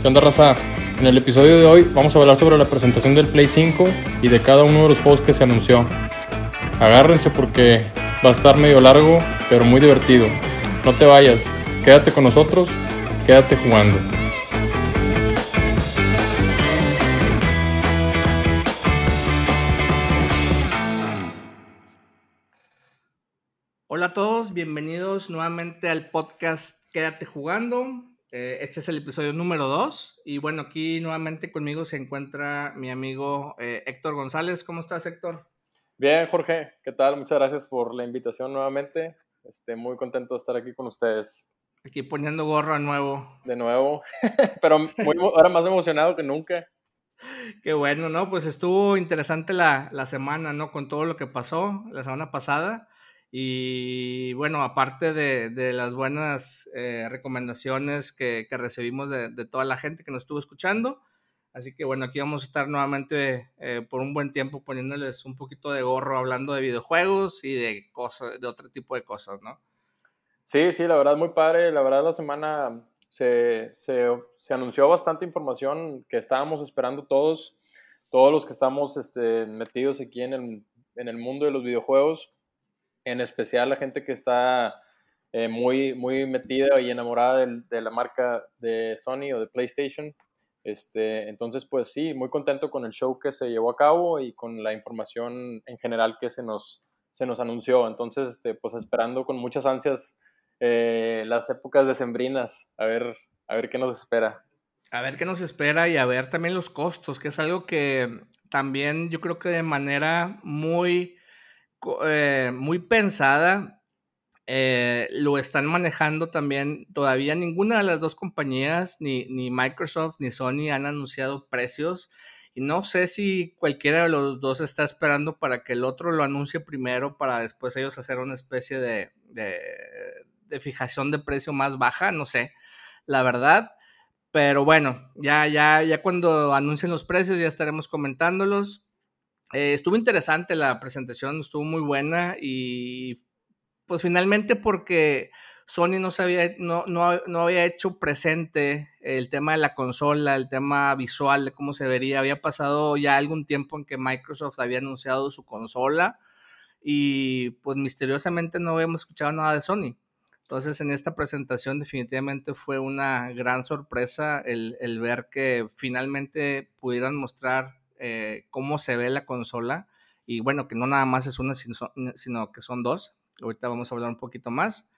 ¿Qué onda, raza? En el episodio de hoy vamos a hablar sobre la presentación del Play 5 y de cada uno de los juegos que se anunció. Agárrense porque va a estar medio largo, pero muy divertido. No te vayas, quédate con nosotros, quédate jugando. Bienvenidos nuevamente al podcast Quédate jugando. Eh, este es el episodio número 2 y bueno, aquí nuevamente conmigo se encuentra mi amigo eh, Héctor González. ¿Cómo estás, Héctor? Bien, Jorge, ¿qué tal? Muchas gracias por la invitación nuevamente. Este, muy contento de estar aquí con ustedes. Aquí poniendo gorro nuevo. De nuevo, pero ahora más emocionado que nunca. Qué bueno, ¿no? Pues estuvo interesante la, la semana, ¿no? Con todo lo que pasó la semana pasada. Y bueno, aparte de, las buenas eh, recomendaciones que, recibimos de, toda la gente que nos estuvo escuchando, así que bueno, aquí vamos a estar nuevamente eh, por un buen tiempo poniéndoles un poquito de gorro hablando de videojuegos y de cosas, de otro tipo de cosas, ¿no? Sí, sí, la verdad muy padre. La verdad la semana se, anunció bastante información que estábamos esperando todos, todos los que estamos este, metidos aquí en el, en el mundo de los videojuegos en especial la gente que está eh, muy, muy metida y enamorada de, la marca de Sony o de PlayStation. Este, entonces, pues sí, muy contento con el show que se llevó a cabo y con la información en general que se nos, se nos anunció. Entonces, este, pues esperando con muchas ansias eh, las épocas decembrinas, a ver, a ver qué nos espera. A ver qué nos espera y a ver también los costos, que es algo que también yo creo que de manera muy eh, muy pensada. Eh, lo están manejando también. Todavía ninguna de las dos compañías, ni, ni Microsoft ni Sony, han anunciado precios. Y no sé si cualquiera de los dos está esperando para que el otro lo anuncie primero para después ellos hacer una especie de, de, de fijación de precio más baja. No sé, la verdad. Pero bueno, ya, ya, ya cuando anuncien los precios ya estaremos comentándolos. Eh, estuvo interesante la presentación, estuvo muy buena y pues finalmente porque Sony no, sabía, no, no, había hecho presente el tema de la consola, el tema visual de cómo se vería. Había pasado ya algún tiempo en que Microsoft había anunciado su consola y pues misteriosamente no habíamos escuchado nada de Sony. Entonces en esta presentación definitivamente fue una gran sorpresa el, el ver que finalmente pudieran mostrar eh, cómo se ve la consola. Y bueno, que no nada más es una, sino, que son dos. Ahorita vamos a hablar un poquito más.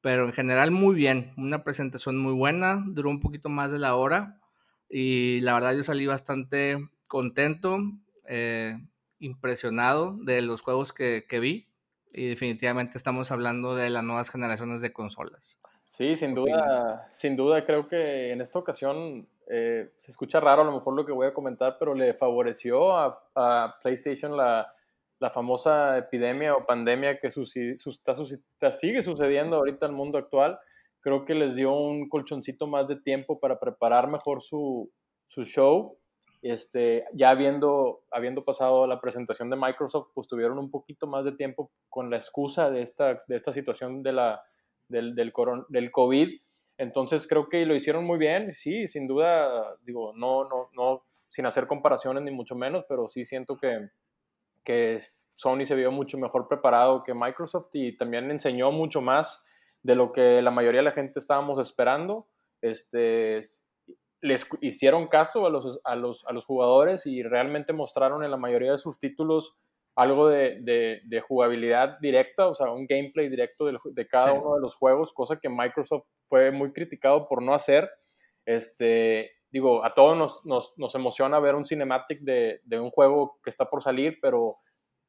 Pero en general muy bien, una presentación muy buena, duró un poquito más de la hora y la verdad yo salí bastante contento, eh, impresionado de los juegos que, que vi y definitivamente estamos hablando de las nuevas generaciones de consolas. Sí, sin duda, sin duda creo que en esta ocasión eh, se escucha raro a lo mejor lo que voy a comentar, pero le favoreció a, PlayStation la, famosa epidemia o pandemia que sigue sucediendo ahorita en el mundo actual. Creo que les dio un colchoncito más de tiempo para preparar mejor su, show. Este, ya habiendo, habiendo pasado la presentación de Microsoft, pues tuvieron un poquito más de tiempo con la excusa de esta, de esta situación de la, del, del, del COVID entonces creo que lo hicieron muy bien, sí, sin duda, digo, no, no, no, sin hacer comparaciones ni mucho menos, pero sí siento que, Sony se vio mucho mejor preparado que Microsoft y también enseñó mucho más de lo que la mayoría de la gente estábamos esperando. Este, les hicieron caso a los, a los, a los jugadores y realmente mostraron en la mayoría de sus títulos algo de, de, jugabilidad directa, o sea, un gameplay directo de, de cada uno de los juegos, cosa que Microsoft fue muy criticado por no hacer. Este, digo, a todos nos, nos, nos emociona ver un cinematic de, de, un juego que está por salir, pero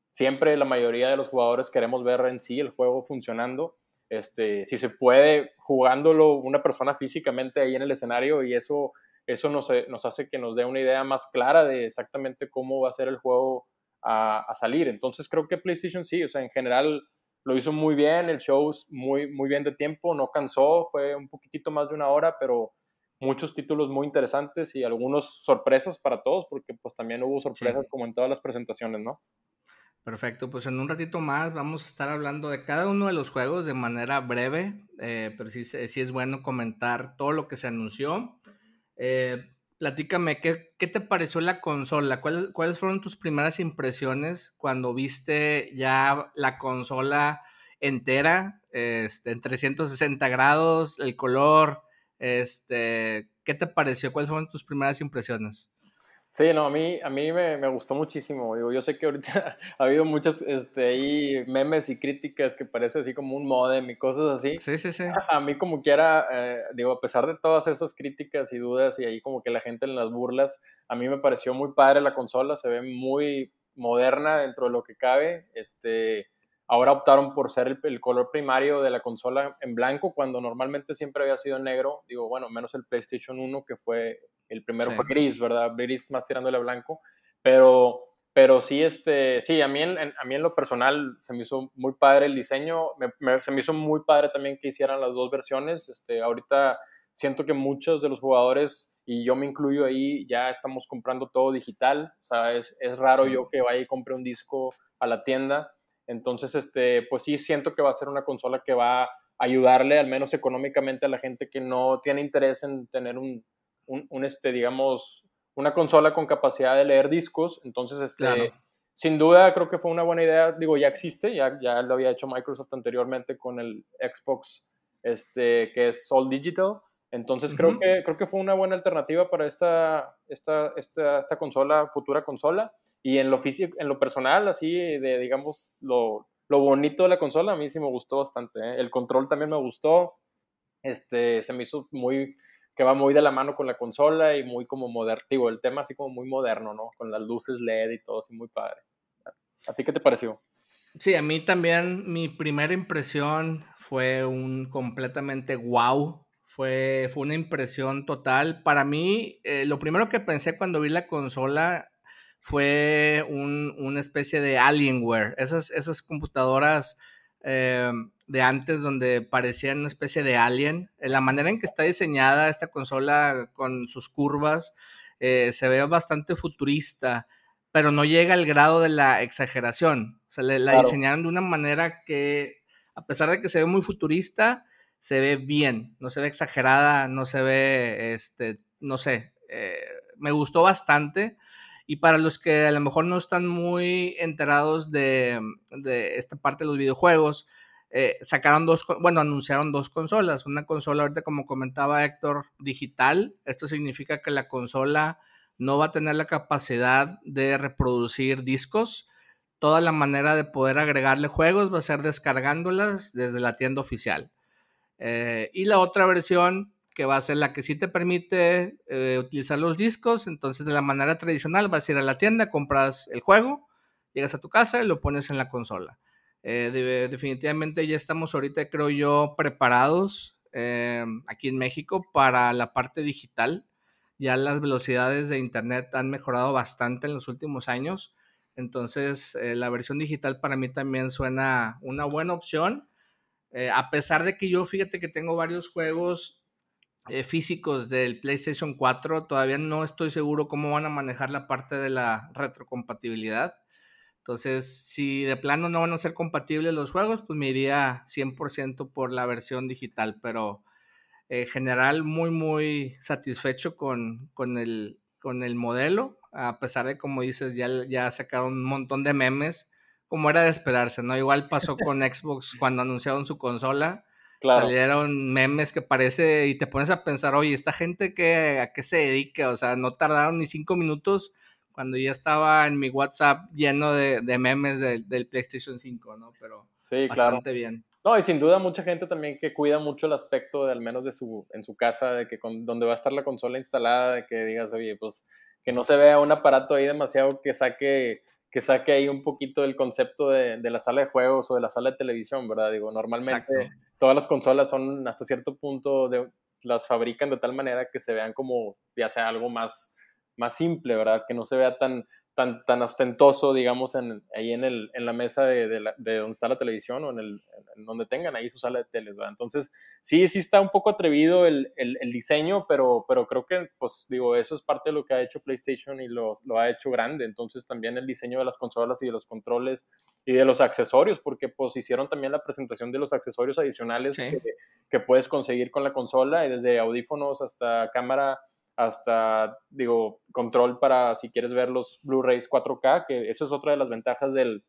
siempre la mayoría de los jugadores queremos ver en sí el juego funcionando. Este, si se puede, jugándolo una persona físicamente ahí en el escenario y eso, eso nos, nos hace que nos dé una idea más clara de exactamente cómo va a ser el juego a, salir. Entonces creo que PlayStation sí, o sea, en general lo hizo muy bien, el show muy, muy bien de tiempo, no cansó, fue un poquitito más de una hora, pero muchos títulos muy interesantes y algunos sorpresas para todos, porque pues también hubo sorpresas como en todas las presentaciones, ¿no? Perfecto, pues en un ratito más vamos a estar hablando de cada uno de los juegos de manera breve, eh, pero sí, sí, es bueno comentar todo lo que se anunció. Eh, platícame, ¿qué, ¿qué, te pareció la consola? ¿Cuáles fueron tus primeras impresiones cuando viste ya la consola entera, este, en 360 grados, el color? Este, ¿Qué te pareció? ¿Cuáles fueron tus primeras impresiones? Sí, no, a mí, a mí me, me, gustó muchísimo. Digo, yo sé que ahorita ha habido muchas este, ahí memes y críticas que parece así como un modem y cosas así. Sí, sí, sí. A mí como quiera, eh, digo, a pesar de todas esas críticas y dudas y ahí como que la gente en las burlas, a mí me pareció muy padre la consola, se ve muy moderna dentro de lo que cabe. Este, ahora optaron por ser el, el color primario de la consola en blanco, cuando normalmente siempre había sido negro. Digo, bueno, menos el PlayStation 1 que fue el primero fue gris, ¿verdad? Gris más tirándole a blanco. Pero, pero sí, este, sí, a mí, en, a mí en lo personal se me hizo muy padre el diseño. se me hizo muy padre también que hicieran las dos versiones. Este, ahorita siento que muchos de los jugadores, y yo me incluyo ahí, ya estamos comprando todo digital. O sea, es, es raro yo que vaya y compre un disco a la tienda. Entonces, este, pues sí, siento que va a ser una consola que va a ayudarle, al menos económicamente, a la gente que no tiene interés en tener un, un, este, digamos, una consola con capacidad de leer discos. Entonces, este, sin duda creo que fue una buena idea. Digo, ya existe, ya, ya lo había hecho Microsoft anteriormente con el Xbox, este, que es All Digital. Entonces creo, que, creo que fue una buena alternativa para esta, esta, esta, esta consola, futura consola. Y en lo físico, en lo personal, así de, digamos, lo, lo bonito de la consola, a mí sí me gustó bastante. ¿eh? El control también me gustó. Este, se me hizo muy, que va muy de la mano con la consola y muy como moderno, el tema así como muy moderno, ¿no? Con las luces LED y todo así muy padre. ¿A ti qué te pareció? Sí, a mí también mi primera impresión fue un completamente wow. Fue, fue una impresión total. Para mí, eh, lo primero que pensé cuando vi la consola fue un, una especie de Alienware. Esas, esas computadoras eh, de antes donde parecía una especie de alien. Eh, la manera en que está diseñada esta consola con sus curvas eh, se ve bastante futurista, pero no llega al grado de la exageración. O sea, la diseñaron de una manera que, a pesar de que se ve muy futurista, se ve bien, no se ve exagerada, no se ve, este, no sé, me gustó bastante. Y para los que a lo mejor no están muy enterados de, esta parte de los videojuegos, eh, sacaron dos, bueno, anunciaron dos consolas. Una consola, ahorita como comentaba Héctor, digital. Esto significa que la consola no va a tener la capacidad de reproducir discos. Toda la manera de poder agregarle juegos va a ser descargándolas desde la tienda oficial. Eh, y la otra versión que va a ser la que sí te permite eh, utilizar los discos. Entonces, de la manera tradicional, vas a ir a la tienda, compras el juego, llegas a tu casa y lo pones en la consola. Eh, definitivamente ya estamos ahorita, creo yo, preparados eh, aquí en México para la parte digital. Ya las velocidades de Internet han mejorado bastante en los últimos años. Entonces, la versión digital para mí también suena una buena opción. a pesar de que yo, fíjate que tengo varios juegos eh, físicos del PlayStation 4, todavía no estoy seguro cómo van a manejar la parte de la retrocompatibilidad. Entonces, si de plano no van a ser compatibles los juegos, pues me iría 100% por la versión digital, pero en general muy, muy satisfecho con, con, el, con el modelo, a pesar de, como dices, ya, ya sacaron un montón de memes, como era de esperarse, ¿no? Igual pasó con Xbox cuando anunciaron su consola Salieron memes que parece y te pones a pensar, oye, esta gente que, a qué se dedica, o sea, no tardaron ni cinco minutos cuando ya estaba en mi WhatsApp lleno de, memes del PlayStation 5, ¿no? Pero sí, bastante bien. No, y sin duda mucha gente también que cuida mucho el aspecto de al menos de su, en su casa, de que con, donde va a estar la consola instalada, de que digas, oye, pues que no se vea un aparato ahí demasiado que saque que saque ahí un poquito el concepto de, de, la sala de juegos o de la sala de televisión, ¿verdad? Digo, normalmente todas las consolas son hasta cierto punto, de, las fabrican de tal manera que se vean como ya sea algo más, más simple, ¿verdad? Que no se vea tan, tan, tan ostentoso, digamos, en, ahí en, el, en la mesa de, de, donde está la televisión o en, el, donde tengan ahí su sala de tele, ¿verdad? Entonces, sí, sí está un poco atrevido el, el, el, diseño, pero, pero creo que, pues, digo, eso es parte de lo que ha hecho PlayStation y lo, lo, ha hecho grande. Entonces, también el diseño de las consolas y de los controles y de los accesorios, porque, pues, hicieron también la presentación de los accesorios adicionales que, que puedes conseguir con la consola, y desde audífonos hasta cámara hasta, digo, control para si quieres ver los Blu-rays 4K, que eso es otra de las ventajas del,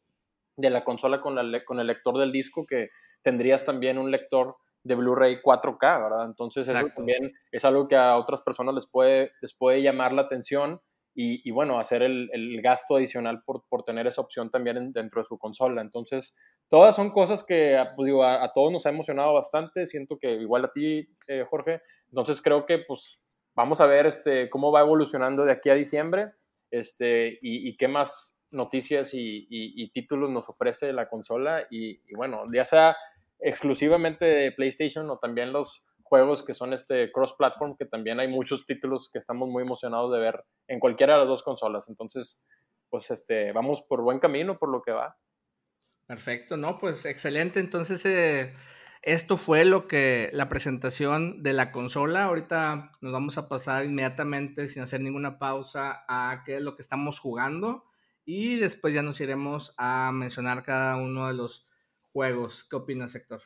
de la consola con, la, con el lector del disco, que tendrías también un lector de Blu-ray 4K, ¿verdad? Entonces eso también es algo que a otras personas les puede, les puede llamar la atención y, y bueno, hacer el, el, gasto adicional por, por, tener esa opción también dentro de su consola. Entonces, todas son cosas que pues, digo, a, a, todos nos ha emocionado bastante, siento que igual a ti, eh, Jorge, entonces creo que pues vamos a ver este, cómo va evolucionando de aquí a diciembre este, y, y qué más noticias y, y, títulos nos ofrece la consola. Y, bueno, ya sea exclusivamente de PlayStation o también los juegos que son este cross-platform, que también hay muchos títulos que estamos muy emocionados de ver en cualquiera de las dos consolas. Entonces, pues este, vamos por buen camino por lo que va. Perfecto, no, pues excelente. Entonces, eh, esto fue lo que la presentación de la consola. Ahorita nos vamos a pasar inmediatamente, sin hacer ninguna pausa, a qué es lo que estamos jugando. Y después ya nos iremos a mencionar cada uno de los juegos. ¿Qué opinas, Héctor?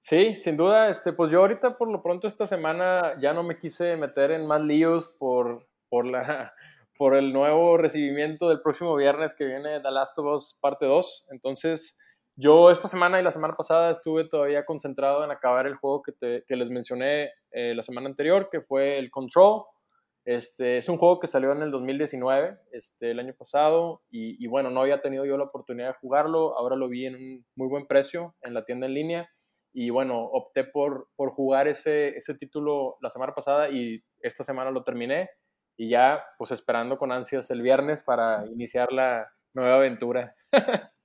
Sí, sin duda, este, pues yo ahorita por lo pronto esta semana ya no me quise meter en más líos por, por, la, por el nuevo recibimiento del próximo viernes que viene The Last of Us parte 2. Entonces, yo esta semana y la semana pasada estuve todavía concentrado en acabar el juego que, les mencioné eh, la semana anterior, que fue el Control. Este, es un juego que salió en el 2019, este, el año pasado, y, y, bueno, no había tenido yo la oportunidad de jugarlo, ahora lo vi en un muy buen precio en la tienda en línea, y bueno, opté por, por jugar ese, ese título la semana pasada y esta semana lo terminé, y ya pues esperando con ansias el viernes para iniciar la nueva aventura.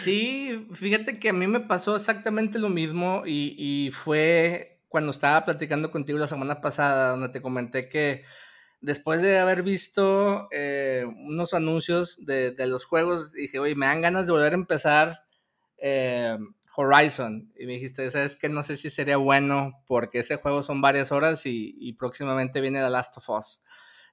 Sí, fíjate que a mí me pasó exactamente lo mismo y, y, fue cuando estaba platicando contigo la semana pasada, donde te comenté que después de haber visto eh, unos anuncios de, de, los juegos, dije, oye, me dan ganas de volver a empezar eh, Horizon. Y me dijiste, ¿sabes que No sé si sería bueno porque ese juego son varias horas y, y próximamente viene The Last of Us.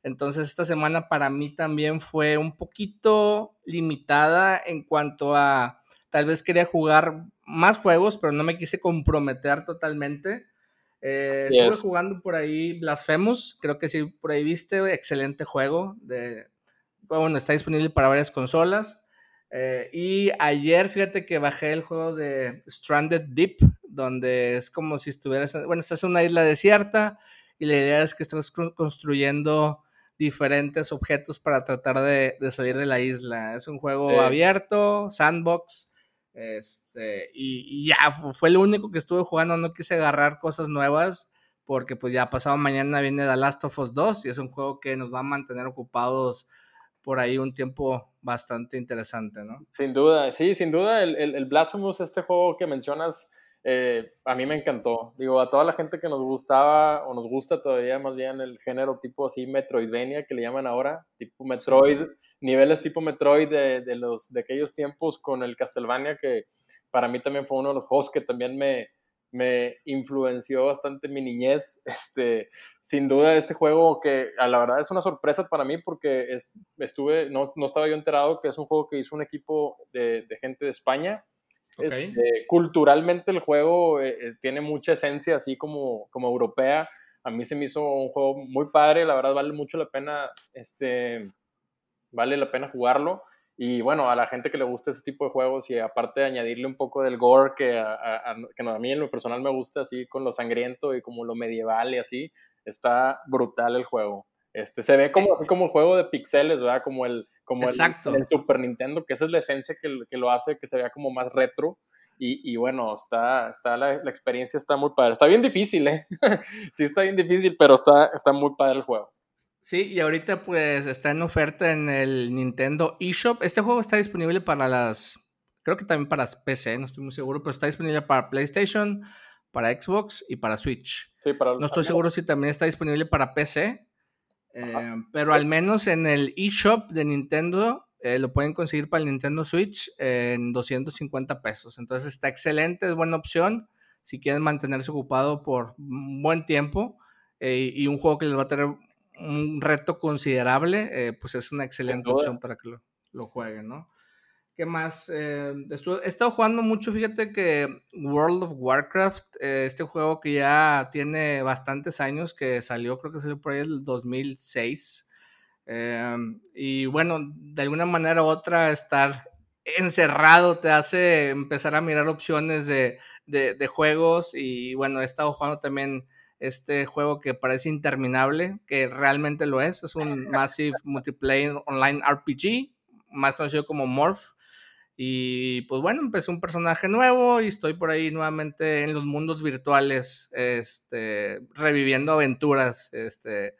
Entonces esta semana para mí también fue un poquito limitada en cuanto a, tal vez quería jugar más juegos, pero no me quise comprometer totalmente. Eh, yes. Estuve jugando por ahí Blasphemous, creo que sí, por ahí viste, excelente juego. De, bueno, está disponible para varias consolas. Eh, y ayer, fíjate que bajé el juego de Stranded Deep, donde es como si estuvieras, bueno, estás en una isla desierta y la idea es que estás construyendo diferentes objetos para tratar de, de salir de la isla. Es un juego sí. abierto, sandbox, este, y, y, ya fue lo único que estuve jugando, no quise agarrar cosas nuevas porque pues ya pasado mañana viene The Last of Us 2 y es un juego que nos va a mantener ocupados por ahí un tiempo bastante interesante, ¿no? Sin duda, sí, sin duda el, el, el Blasphemous, este juego que mencionas, eh, a mí me encantó. Digo, a toda la gente que nos gustaba o nos gusta todavía más bien el género tipo así Metroidvania que le llaman ahora, tipo Metroid, sí. niveles tipo Metroid de, de, los, de aquellos tiempos con el Castlevania que para mí también fue uno de los juegos que también me, me influenció bastante mi niñez. Este, sin duda, este juego que a la verdad es una sorpresa para mí porque es, estuve, no, no, estaba yo enterado que es un juego que hizo un equipo de, de gente de España Este, culturalmente el juego eh, eh, tiene mucha esencia así como, como europea. A mí se me hizo un juego muy padre, la verdad vale mucho la pena, este, vale la pena jugarlo. Y bueno, a la gente que le gusta ese tipo de juegos y aparte de añadirle un poco del gore que a, a, que a mí en lo personal me gusta así con lo sangriento y como lo medieval y así, está brutal el juego. Este, se ve como, como juego de pixeles, ¿verdad? Como el, como el, el, Super Nintendo, que esa es la esencia que, que, lo hace que se vea como más retro. Y, y bueno, está, está la, la, experiencia está muy padre. Está bien difícil, ¿eh? sí, está bien difícil, pero está, está muy padre el juego. Sí, y ahorita pues está en oferta en el Nintendo eShop. Este juego está disponible para las, creo que también para PC, no estoy muy seguro, pero está disponible para PlayStation, para Xbox y para Switch. Sí, para no estoy seguro si también está disponible para PC, Eh, pero al menos en el eShop de Nintendo eh, lo pueden conseguir para el Nintendo Switch en 250 pesos. Entonces está excelente, es buena opción si quieren mantenerse ocupado por un buen tiempo y un juego que les va a tener un reto considerable, pues es una excelente opción para que lo, lo jueguen, ¿no? ¿Qué más? Eh, he estado jugando mucho, fíjate que World of Warcraft, eh, este juego que ya tiene bastantes años, que salió, creo que salió por ahí el 2006. Eh, y bueno, de alguna manera u otra, estar encerrado te hace empezar a mirar opciones de, de, juegos. Y bueno, he estado jugando también este juego que parece interminable, que realmente lo es. Es un Massive Multiplayer Online RPG, más conocido como Morph. Y pues bueno, empecé un personaje nuevo y estoy por ahí nuevamente en los mundos virtuales, este, reviviendo aventuras, este,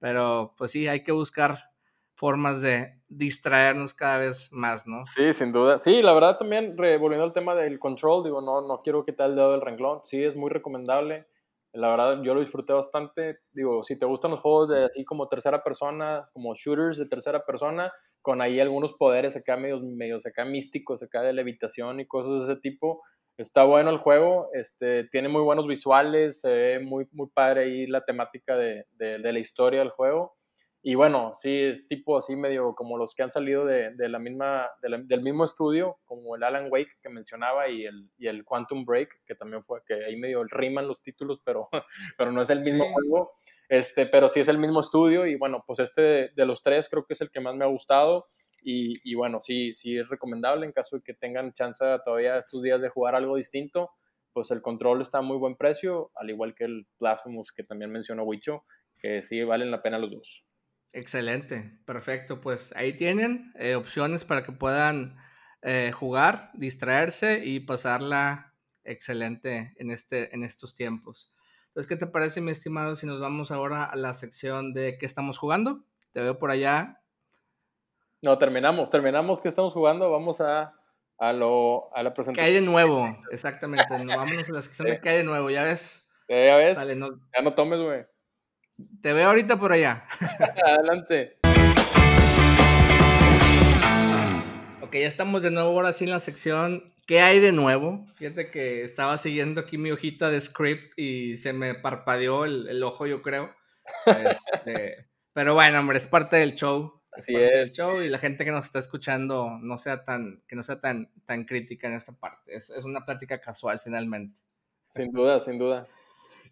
pero pues sí, hay que buscar formas de distraernos cada vez más, ¿no? Sí, sin duda. Sí, la verdad también, volviendo al tema del control, digo, no, no quiero quitar el dedo del renglón, sí, es muy recomendable. La verdad, yo lo disfruté bastante. Digo, si te gustan los juegos de así como tercera persona, como shooters de tercera persona, con ahí algunos poderes acá medios, medios acá místicos, acá de levitación y cosas de ese tipo. Está bueno el juego, este, tiene muy buenos visuales, se ve muy, muy padre ahí la temática de, de, de la historia del juego. Y bueno, sí, es tipo así medio como los que han salido de, de la misma, del mismo estudio, como el Alan Wake que mencionaba y el, y el Quantum Break, que también fue, que ahí medio riman los títulos, pero, pero no es el mismo juego, este, pero sí es el mismo estudio y bueno, pues este de, los tres creo que es el que más me ha gustado y, y, bueno, sí, sí es recomendable en caso de que tengan chance todavía estos días de jugar algo distinto, pues el control está a muy buen precio, al igual que el Blasphemous que también mencionó Wicho, que sí valen la pena los dos. Excelente, perfecto. Pues ahí tienen eh, opciones para que puedan eh, jugar, distraerse y pasarla excelente en, este, en estos tiempos. Entonces, ¿qué te parece, mi estimado, si nos vamos ahora a la sección de qué estamos jugando? Te veo por allá. No, terminamos, terminamos qué estamos jugando. Vamos a, a, lo, a la presentación. ¿Qué hay de nuevo? Exactamente. Vámonos a la sección de qué hay de nuevo, ¿ya ves? ya ves. Ya no tomes, güey. Te veo ahorita por allá. Adelante. Ok, ya estamos de nuevo ahora sí en la sección ¿Qué hay de nuevo? Fíjate que estaba siguiendo aquí mi hojita de script y se me parpadeó el, ojo, yo creo. Este, pero bueno, hombre, es parte del show. Así es. show y la gente que nos está escuchando no sea tan, que no sea tan, tan crítica en esta parte. Es, es una plática casual finalmente. Sin duda, sin duda.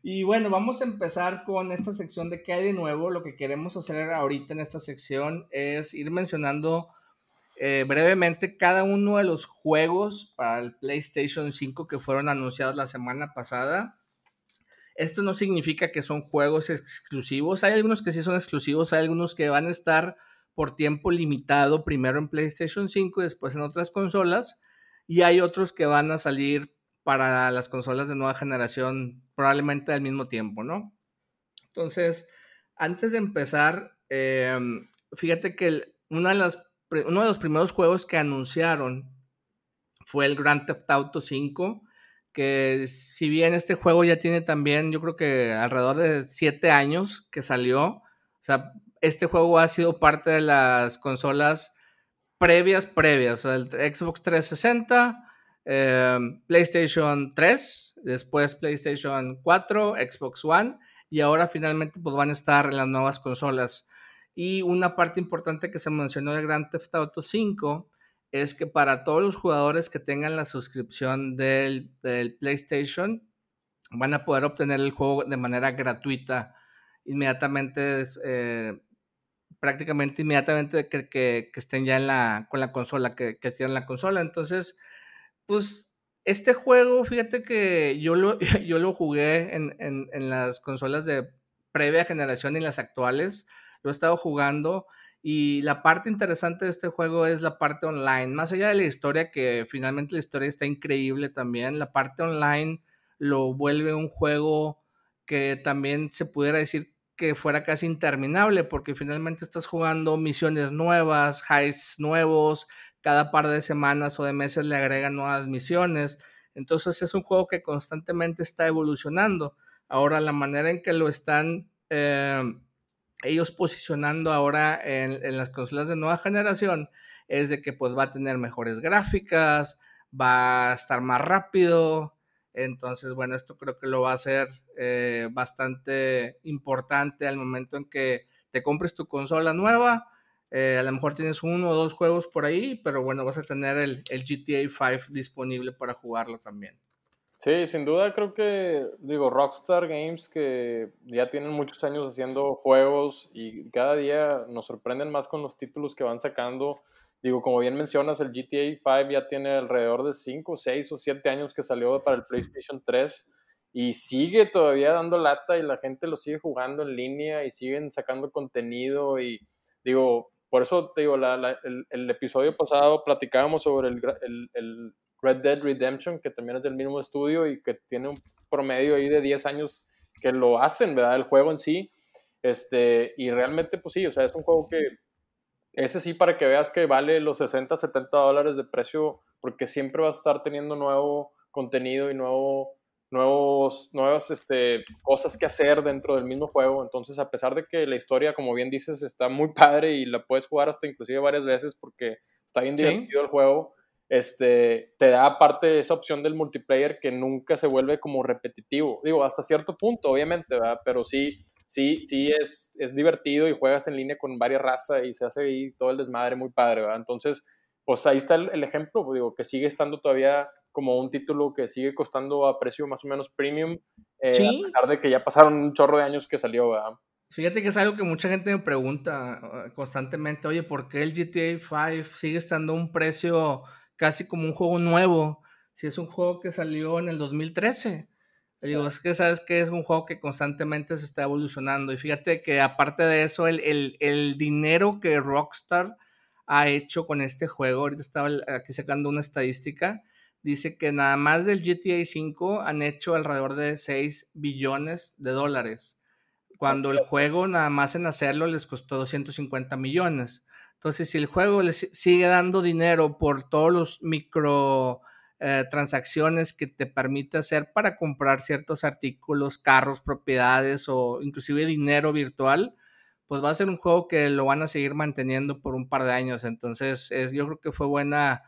Y bueno, vamos a empezar con esta sección de qué hay de nuevo. Lo que queremos hacer ahorita en esta sección es ir mencionando eh, brevemente cada uno de los juegos para el PlayStation 5 que fueron anunciados la semana pasada. Esto no significa que son juegos exclusivos. Hay algunos que sí son exclusivos, hay algunos que van a estar por tiempo limitado, primero en PlayStation 5 y después en otras consolas. Y hay otros que van a salir para las consolas de nueva generación probablemente al mismo tiempo, ¿no? Entonces, antes de empezar, em, fíjate que de uno de los primeros juegos que anunciaron fue el Grand Theft Auto 5, que si bien este juego ya tiene también, yo creo que alrededor de siete años que salió, o sea, este juego ha sido parte de las consolas previas, previas, o sea, el Xbox 360, Em, PlayStation 3, después PlayStation 4, Xbox One y ahora finalmente pues, van a estar en las nuevas consolas. Y una parte importante que se mencionó de Grand Theft Auto 5 es que para todos los jugadores que tengan la suscripción del, PlayStation van a poder obtener el juego de manera gratuita inmediatamente, eh, prácticamente inmediatamente que, que, estén ya en la, con la consola, que, que estén la consola. Entonces, pues este juego, fíjate que yo lo, yo lo jugué en, en, las consolas de previa generación y las actuales. Lo he estado jugando y la parte interesante de este juego es la parte online. Más allá de la historia, que finalmente la historia está increíble también, la parte online lo vuelve un juego que también se pudiera decir que fuera casi interminable, porque finalmente estás jugando misiones nuevas, highs nuevos, cada par de semanas o de meses le agregan nuevas misiones. Entonces es un juego que constantemente está evolucionando. Ahora la manera en que lo están eh, ellos posicionando ahora en, las consolas de nueva generación es de que pues va a tener mejores gráficas, va a estar más rápido. Entonces, bueno, esto creo que lo va a hacer eh, bastante importante al momento en que te compres tu consola nueva. Eh, a lo mejor tienes uno o dos juegos por ahí, pero bueno, vas a tener el, el GTA 5 disponible para jugarlo también. Sí, sin duda creo que, digo, Rockstar Games que ya tienen muchos años haciendo juegos y cada día nos sorprenden más con los títulos que van sacando. Digo, como bien mencionas, el GTA 5 ya tiene alrededor de 5, 6 o 7 años que salió para el PlayStation 3 y sigue todavía dando lata y la gente lo sigue jugando en línea y siguen sacando contenido y digo, por eso te digo, el, episodio pasado platicábamos sobre el, el Red Dead Redemption, que también es del mismo estudio y que tiene un promedio ahí de 10 años que lo hacen, ¿verdad? El juego en sí. Este, y realmente, pues sí, o sea, es un juego que, ese sí, para que veas que vale los 60, 70 dólares de precio, porque siempre vas a estar teniendo nuevo contenido y nuevo, nuevos, nuevas este, cosas que hacer dentro del mismo juego. Entonces, a pesar de que la historia, como bien dices, está muy padre y la puedes jugar hasta inclusive varias veces porque está bien divertido el juego, este, te da aparte esa opción del multiplayer que nunca se vuelve como repetitivo. Digo, hasta cierto punto, obviamente, ¿verdad? Pero sí, sí, sí es, es divertido y juegas en línea con varias razas y se hace ahí todo el desmadre muy padre, ¿verdad? Entonces, pues ahí está el, ejemplo, pues, digo, que sigue estando todavía como un título que sigue costando a precio más o menos premium, eh, a pesar de que ya pasaron un chorro de años que salió, ¿verdad? Fíjate que es algo que mucha gente me pregunta uh, constantemente, oye, ¿por qué el GTA 5 sigue estando a un precio casi como un juego nuevo, si es un juego que salió en el 2013. Digo, es que sabes que es un juego que constantemente se está evolucionando. Y fíjate que aparte de eso, el, el, el dinero que Rockstar ha hecho con este juego, ahorita estaba aquí sacando una estadística, dice que nada más del GTA V han hecho alrededor de 6 billones de dólares, cuando el juego nada más en hacerlo les costó 250 millones. Entonces, si el juego le sigue dando dinero por todos los micro eh, transacciones que te permite hacer para comprar ciertos artículos, carros, propiedades o inclusive dinero virtual, pues va a ser un juego que lo van a seguir manteniendo por un par de años. Entonces, es, yo creo que fue buena,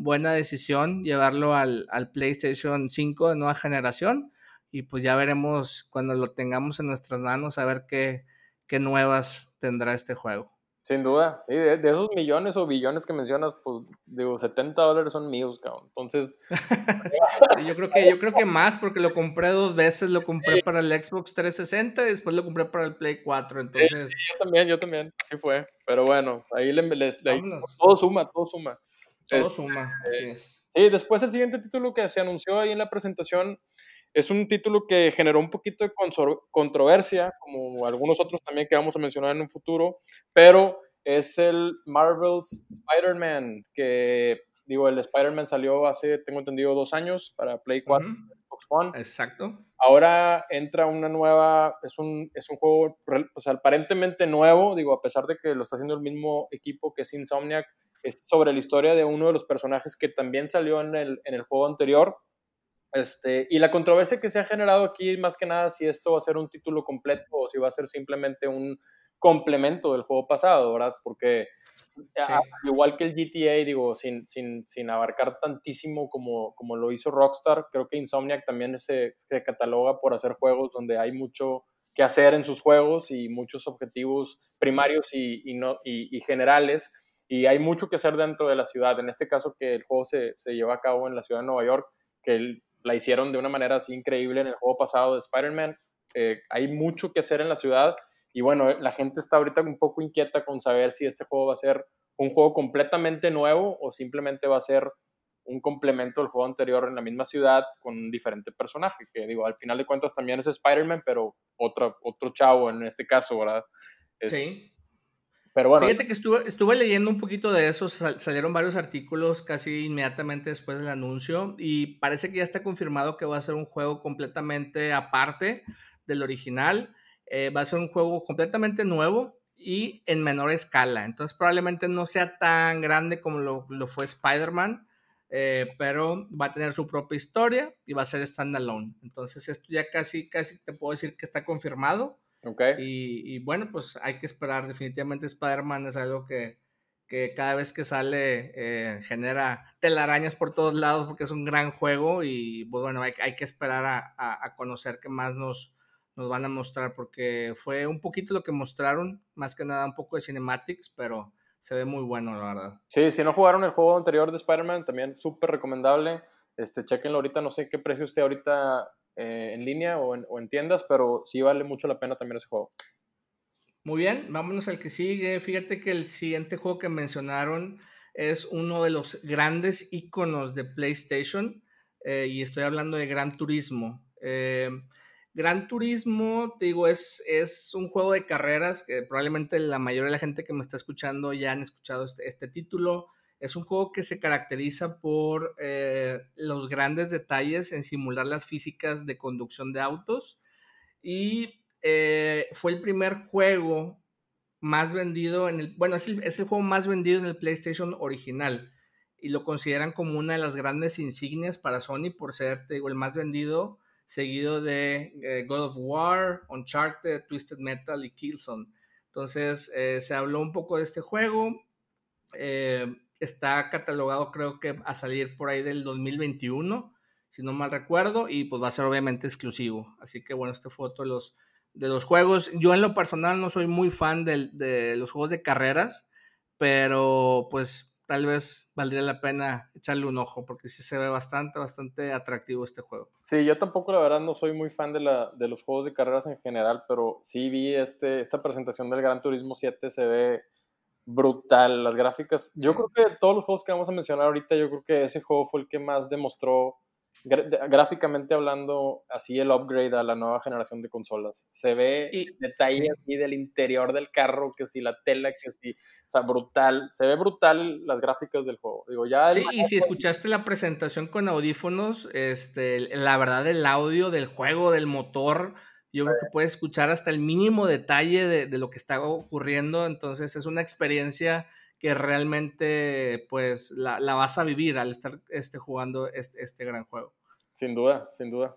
buena decisión llevarlo al, al PlayStation 5 de nueva generación y pues ya veremos cuando lo tengamos en nuestras manos a ver qué, qué nuevas tendrá este juego. Sin duda. de, esos millones o billones que mencionas, pues digo, 70 dólares son míos, cabrón. Entonces. yo creo que, yo creo que más, porque lo compré dos veces, lo compré para el Xbox 360 y después lo compré para el Play 4. Entonces. yo también, yo también. Sí fue. Pero bueno, ahí le, les, todo suma, todo suma. Todo suma, así es. Sí, después el siguiente título que se anunció ahí en la presentación es un título que generó un poquito de controversia, como algunos otros también que vamos a mencionar en un futuro, pero es el Marvel's Spider-Man, que digo, el Spider-Man salió hace, tengo entendido, dos años para Play 4, Xbox One. Exacto. Ahora entra una nueva, es un, es un juego pues, aparentemente nuevo, digo, a pesar de que lo está haciendo el mismo equipo que es Insomniac, es sobre la historia de uno de los personajes que también salió en el, en el juego anterior, este, y la controversia que se ha generado aquí, más que nada, si esto va a ser un título completo o si va a ser simplemente un complemento del juego pasado, ¿verdad? Porque igual que el GTA, digo, sin, sin, sin abarcar tantísimo como, como lo hizo Rockstar, creo que Insomniac también se, se, cataloga por hacer juegos donde hay mucho que hacer en sus juegos y muchos objetivos primarios y, y no, y, y generales. Y hay mucho que hacer dentro de la ciudad. En este caso, que el juego se, se lleva a cabo en la ciudad de Nueva York, que la hicieron de una manera así increíble en el juego pasado de Spider-Man. Eh, hay mucho que hacer en la ciudad y bueno, la gente está ahorita un poco inquieta con saber si este juego va a ser un juego completamente nuevo o simplemente va a ser un complemento del juego anterior en la misma ciudad con un diferente personaje, que digo, al final de cuentas también es Spider-Man, pero otro, otro chavo en este caso, ¿verdad? sí. Pero bueno. Fíjate que estuve, estuve leyendo un poquito de eso, salieron varios artículos casi inmediatamente después del anuncio y parece que ya está confirmado que va a ser un juego completamente aparte del original, eh, va a ser un juego completamente nuevo y en menor escala, entonces probablemente no sea tan grande como lo, lo fue Spider-Man, eh, pero va a tener su propia historia y va a ser standalone, entonces esto ya casi, casi te puedo decir que está confirmado Okay. Y, bueno, pues hay que esperar. Definitivamente Spider-Man es algo que, que, cada vez que sale eh, genera telarañas por todos lados porque es un gran juego y pues bueno, hay, hay que esperar a, a, conocer qué más nos, nos van a mostrar porque fue un poquito lo que mostraron, más que nada un poco de cinematics, pero se ve muy bueno, la verdad. Sí, si no jugaron el juego anterior de Spider-Man, también súper recomendable. Este, chequenlo ahorita, no sé qué precio esté ahorita eh, en línea o en, tiendas, pero sí vale mucho la pena también ese juego. Muy bien, vámonos al que sigue. Fíjate que el siguiente juego que mencionaron es uno de los grandes iconos de PlayStation eh, y estoy hablando de Gran Turismo. Eh, Gran Turismo, te digo, es, es un juego de carreras que probablemente la mayoría de la gente que me está escuchando ya han escuchado este, este título. Es un juego que se caracteriza por eh, los grandes detalles en simular las físicas de conducción de autos y eh, fue el primer juego más vendido en el, bueno, es el, es el, juego más vendido en el PlayStation original y lo consideran como una de las grandes insignias para Sony por ser, el más vendido, seguido de eh, God of War, Uncharted, Twisted Metal y Killzone. Entonces, se habló un poco de este juego. Está catalogado creo que a salir por ahí del 2021, si no mal recuerdo, y pues va a ser obviamente exclusivo. Así que bueno, fue otro de los, de los juegos. Yo en lo personal no soy muy fan de, de los juegos de carreras, pero pues tal vez valdría la pena echarle un ojo porque sí se ve bastante, bastante atractivo este juego. Sí, yo tampoco la verdad no soy muy fan de, la, de los juegos de carreras en general, pero sí vi este, esta presentación del Gran Turismo 7, se ve brutal. Las gráficas, yo creo que todos los juegos que vamos a mencionar ahorita, yo creo que ese juego fue el que más demostró gráficamente hablando, así el upgrade a la nueva generación de consolas. Se ve y, detalle aquí del interior del carro, que si la tela, que si, o sea, brutal. Se ve brutal las gráficas del juego. Digo, ya sí, y si escuchaste la presentación con audífonos, este, la verdad, el audio del juego, del motor, yo creo que puedes escuchar hasta el mínimo detalle de, lo que está ocurriendo, entonces es una experiencia que realmente pues la, vas a vivir al estar este, jugando este, este, gran juego. Sin duda, sin duda.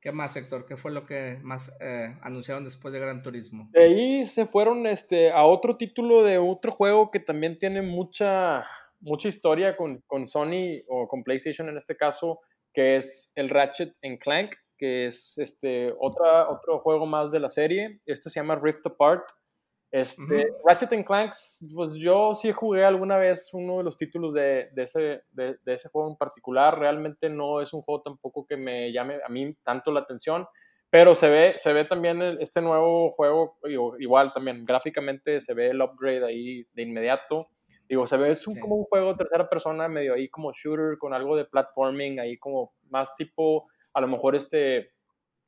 ¿Qué más, Héctor? ¿Qué fue lo que más eh, anunciaron después de Gran Turismo? De ahí se fueron este, a otro título de otro juego que también tiene mucha, mucha historia con, con Sony o con PlayStation en este caso, que es el Ratchet Clank que es este, otra, otro juego más de la serie. Este se llama Rift Apart. Este, Ratchet Clank, pues yo sí jugué alguna vez uno de los títulos de, de ese, de, de, ese juego en particular. Realmente no es un juego tampoco que me llame a mí tanto la atención, pero se ve, se ve también este nuevo juego, igual también gráficamente se ve el upgrade ahí de inmediato. Digo, se ve es un, como un juego de tercera persona, medio ahí como shooter, con algo de platforming, ahí como más tipo a lo mejor este,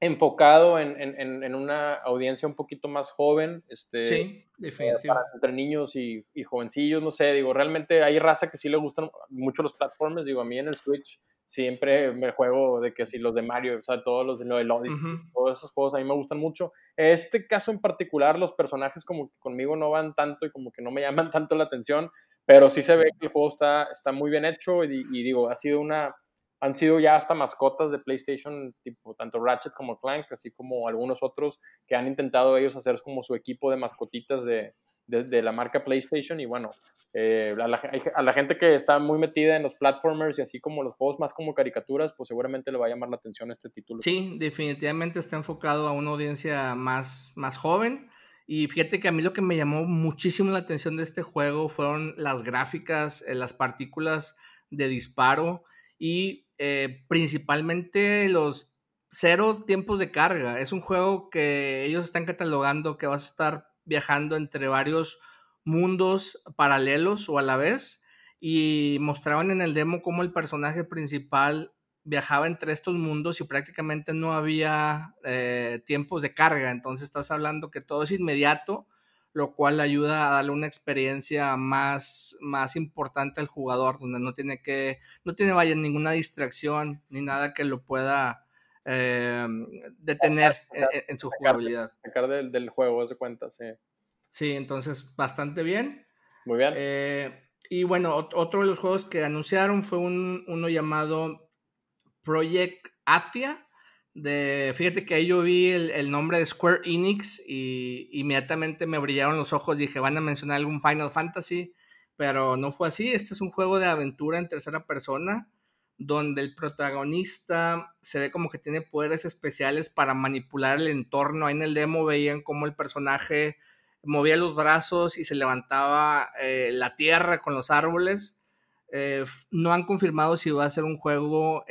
enfocado en, en, en, una audiencia un poquito más joven. Este, sí, eh, definitivamente. entre niños y, y, jovencillos, no sé, digo, realmente hay raza que sí le gustan mucho los platformers, digo, a mí en el Switch siempre me juego de que si los de Mario, o sea, todos los de Odyssey, todos esos juegos a mí me gustan mucho. Este caso en particular, los personajes como que conmigo no van tanto y como que no me llaman tanto la atención, pero sí se ve que el juego está, está muy bien hecho y, y digo, ha sido una han sido ya hasta mascotas de PlayStation, tipo tanto Ratchet como Clank, así como algunos otros que han intentado ellos hacer como su equipo de mascotitas de, de, la marca PlayStation. Y bueno, eh, a, la, gente que está muy metida en los platformers y así como los juegos más como caricaturas, pues seguramente le va a llamar la atención este título. Sí, definitivamente está enfocado a una audiencia más, más joven. Y fíjate que a mí lo que me llamó muchísimo la atención de este juego fueron las gráficas, eh, las partículas de disparo y eh, principalmente los cero tiempos de carga. Es un juego que ellos están catalogando que vas a estar viajando entre varios mundos paralelos o a la vez y mostraban en el demo cómo el personaje principal viajaba entre estos mundos y prácticamente no había eh, tiempos de carga. Entonces estás hablando que todo es inmediato lo cual ayuda a darle una experiencia más, más importante al jugador, donde no tiene que, no tiene vaya ninguna distracción ni nada que lo pueda eh, detener en, su jugabilidad. Sacar del, del juego, de cuenta, sí. Sí, entonces bastante bien. Muy bien. Eh, y bueno, otro de los juegos que anunciaron fue un, uno llamado Project Athia de, fíjate que ahí yo vi el, nombre de Square Enix y inmediatamente me brillaron los ojos, dije, van a mencionar algún Final Fantasy, pero no fue así, este es un juego de aventura en tercera persona, donde el protagonista se ve como que tiene poderes especiales para manipular el entorno, ahí en el demo veían como el personaje movía los brazos y se levantaba eh, la tierra con los árboles. Eh, no han confirmado si va a ser un juego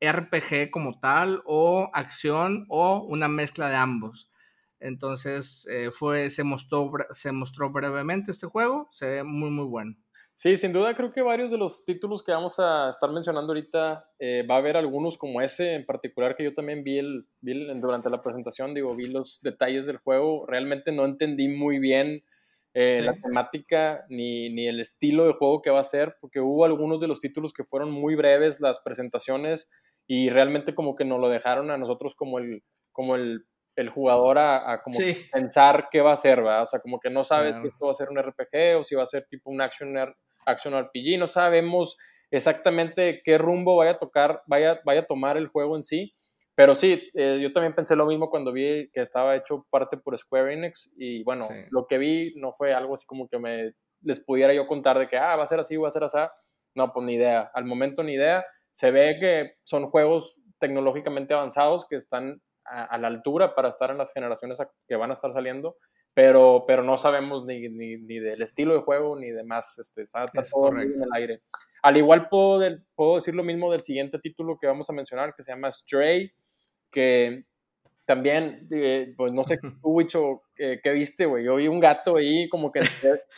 RPG como tal o acción o una mezcla de ambos. Entonces eh, fue, se, mostró, se mostró brevemente este juego, se ve muy muy bueno. Sí, sin duda creo que varios de los títulos que vamos a estar mencionando ahorita, eh, va a haber algunos como ese en particular que yo también vi, el, durante la presentación, digo, vi los detalles del juego, realmente no entendí muy bien eh, la temática ni, ni, el estilo de juego que va a ser, porque hubo algunos de los títulos que fueron muy breves las presentaciones y realmente como que nos lo dejaron a nosotros como el, como el, el jugador a, como pensar qué va a ser, ¿verdad? O sea, como que no sabes si esto va a ser un RPG o si va a ser tipo un action, action RPG, no sabemos exactamente qué rumbo vaya a tocar, vaya, vaya a tomar el juego en sí. Pero sí, eh, yo también pensé lo mismo cuando vi que estaba hecho parte por Square Enix y bueno, lo que vi no fue algo así como que me les pudiera yo contar de que, ah, va a ser así, va a ser así. No, pues ni idea. Al momento ni idea. Se ve que son juegos tecnológicamente avanzados que están a, la altura para estar en las generaciones que van a estar saliendo, pero, pero no sabemos ni, ni, del estilo de juego ni demás. Este, está, todo en el aire. Al igual puedo, puedo decir lo mismo del siguiente título que vamos a mencionar, que se llama Stray que también, eh, pues no sé tú, Wicho, ¿qué, viste, güey? Yo vi un gato ahí como que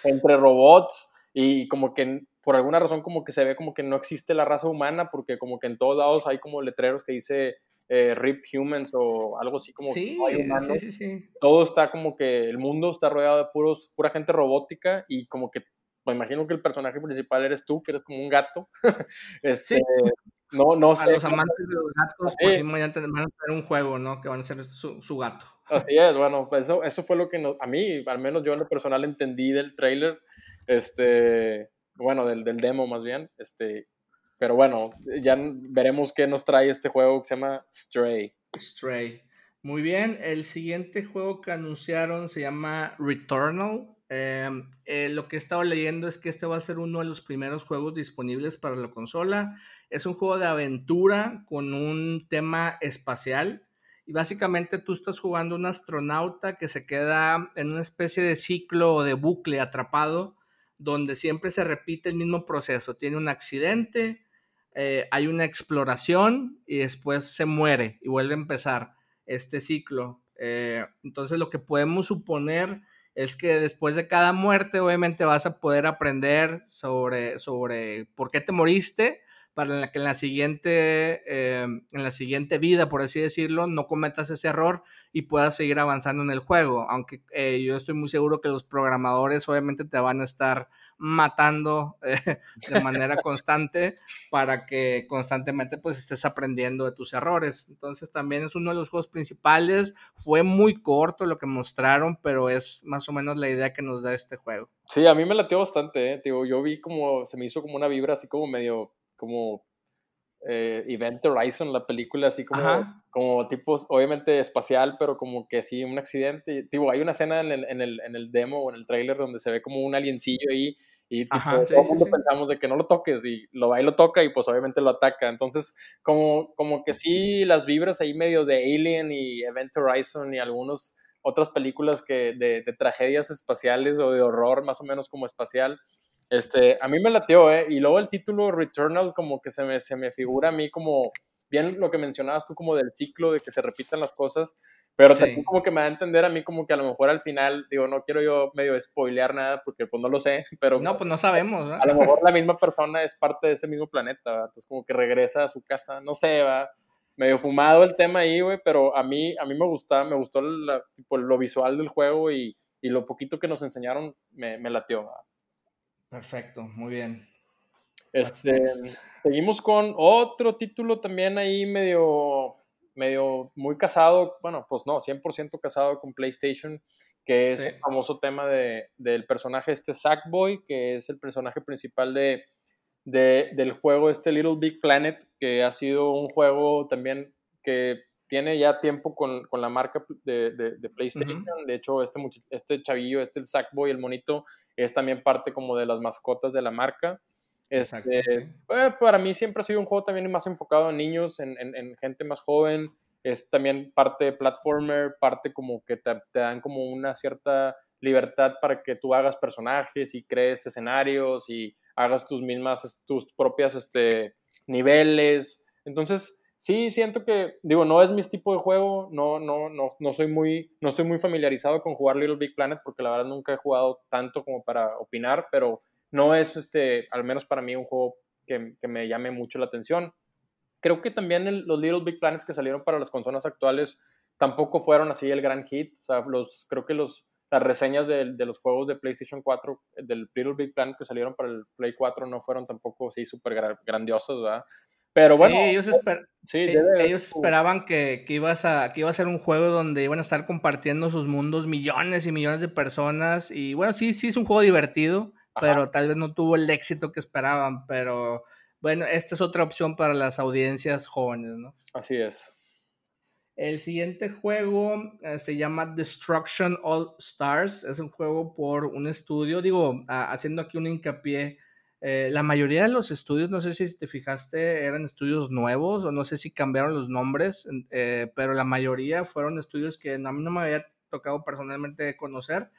entre, robots y como que por alguna razón como que se ve como que no existe la raza humana porque como que en todos lados hay como letreros que dice eh, RIP Humans o algo así como sí, sí, sí, sí. Todo está como que el mundo está rodeado de puros, pura gente robótica y como que me imagino que el personaje principal eres tú, que eres como un gato. este, no, no sé. A los amantes de los gatos, por fin van a tener un juego, ¿no? Que van a ser su, gato. Así es, bueno, pues eso, eso fue lo que a mí, al menos yo en lo personal entendí del trailer, este, bueno, del, del demo más bien, este, pero bueno, ya veremos qué nos trae este juego que se llama Stray. Stray. Muy bien, el siguiente juego que anunciaron se llama Returnal. Em, eh, lo que he estado leyendo es que este va a ser uno de los primeros juegos disponibles para la consola. Es un juego de aventura con un tema espacial. Y básicamente tú estás jugando un astronauta que se queda en una especie de ciclo o de bucle atrapado, donde siempre se repite el mismo proceso. Tiene un accidente, eh, hay una exploración y después se muere y vuelve a empezar este ciclo. Eh, entonces lo que podemos suponer es que después de cada muerte obviamente vas a poder aprender sobre, sobre por qué te moriste para que en la siguiente, eh, en la siguiente vida, por así decirlo, no cometas ese error y puedas seguir avanzando en el juego. Aunque eh, yo estoy muy seguro que los programadores obviamente te van a estar matando eh, de manera constante para que constantemente pues estés aprendiendo de tus errores. Entonces también es uno de los juegos principales. Fue muy corto lo que mostraron, pero es más o menos la idea que nos da este juego. Sí, a mí me latió bastante, ¿eh? Digo, yo vi como, se me hizo como una vibra así como medio, como eh, Event Horizon, la película así como, como tipo, obviamente espacial, pero como que sí, un accidente. Tipo, hay una escena en el, en el, en el demo o en el trailer donde se ve como un aliencillo ahí y tipo, todo el mundo pensamos de que no lo toques y lo va y lo toca y pues obviamente lo ataca. Entonces, como, como que sí, las vibras ahí medio de Alien y Event Horizon y algunas otras películas que de, de, tragedias espaciales o de horror más o menos como espacial. Este, a mí me lateó, ¿eh? Y luego el título Returnal como que se me, se me figura a mí como, bien lo que mencionabas tú como del ciclo, de que se repitan las cosas, pero también como que me da a entender a mí como que a lo mejor al final, digo, no quiero yo medio spoilear nada porque pues no lo sé, pero... No, pues no sabemos, A lo mejor la misma persona es parte de ese mismo planeta, ¿verdad? Entonces como que regresa a su casa, no sé, va medio fumado el tema ahí, güey, pero a mí, a mí me gusta, me gustó tipo, lo visual del juego y, y, lo poquito que nos enseñaron me, me latió. Perfecto, muy bien. Este, seguimos con otro título también ahí medio medio muy casado, bueno, pues no, 100% casado con PlayStation, que es el famoso tema de, del personaje este Sackboy, que es el personaje principal de, de, del juego este Little Big Planet, que ha sido un juego también que tiene ya tiempo con, con la marca de, de, PlayStation. De hecho, este, este chavillo, este el Sackboy, el monito, es también parte como de las mascotas de la marca. Este, eh, para mí siempre ha sido un juego también más enfocado en niños, en, en, gente más joven. Es también parte platformer, parte como que te, te, dan como una cierta libertad para que tú hagas personajes y crees escenarios y hagas tus mismas, tus propias este, niveles. Entonces, sí siento que, digo, no es mi tipo de juego, no, no, no, no, soy muy, no estoy muy familiarizado con jugar Little Big Planet porque la verdad nunca he jugado tanto como para opinar, pero no es, este, al menos para mí, un juego que, que me llame mucho la atención. Creo que también los Little Big Planets que salieron para las consolas actuales tampoco fueron así el gran hit, o sea, los, creo que los, las reseñas de, de los juegos de PlayStation 4, del Little Big Planet que salieron para el Play 4 no fueron tampoco así súper grandiosas, ¿verdad? Pero bueno. ellos, e, ellos esperaban que, que, ibas a, que iba a ser un juego donde iban a estar compartiendo sus mundos millones y millones de personas. Y bueno, sí, sí es un juego divertido, pero tal vez no tuvo el éxito que esperaban. Pero bueno, esta es otra opción para las audiencias jóvenes, ¿no? Así es. El siguiente juego eh, se llama Destruction All Stars. Es un juego por un estudio, digo, haciendo aquí un hincapié eh, la mayoría de los estudios, no sé si te fijaste, eran estudios nuevos o no sé si cambiaron los nombres, eh, pero la mayoría fueron estudios que a mí no me había tocado personalmente conocer.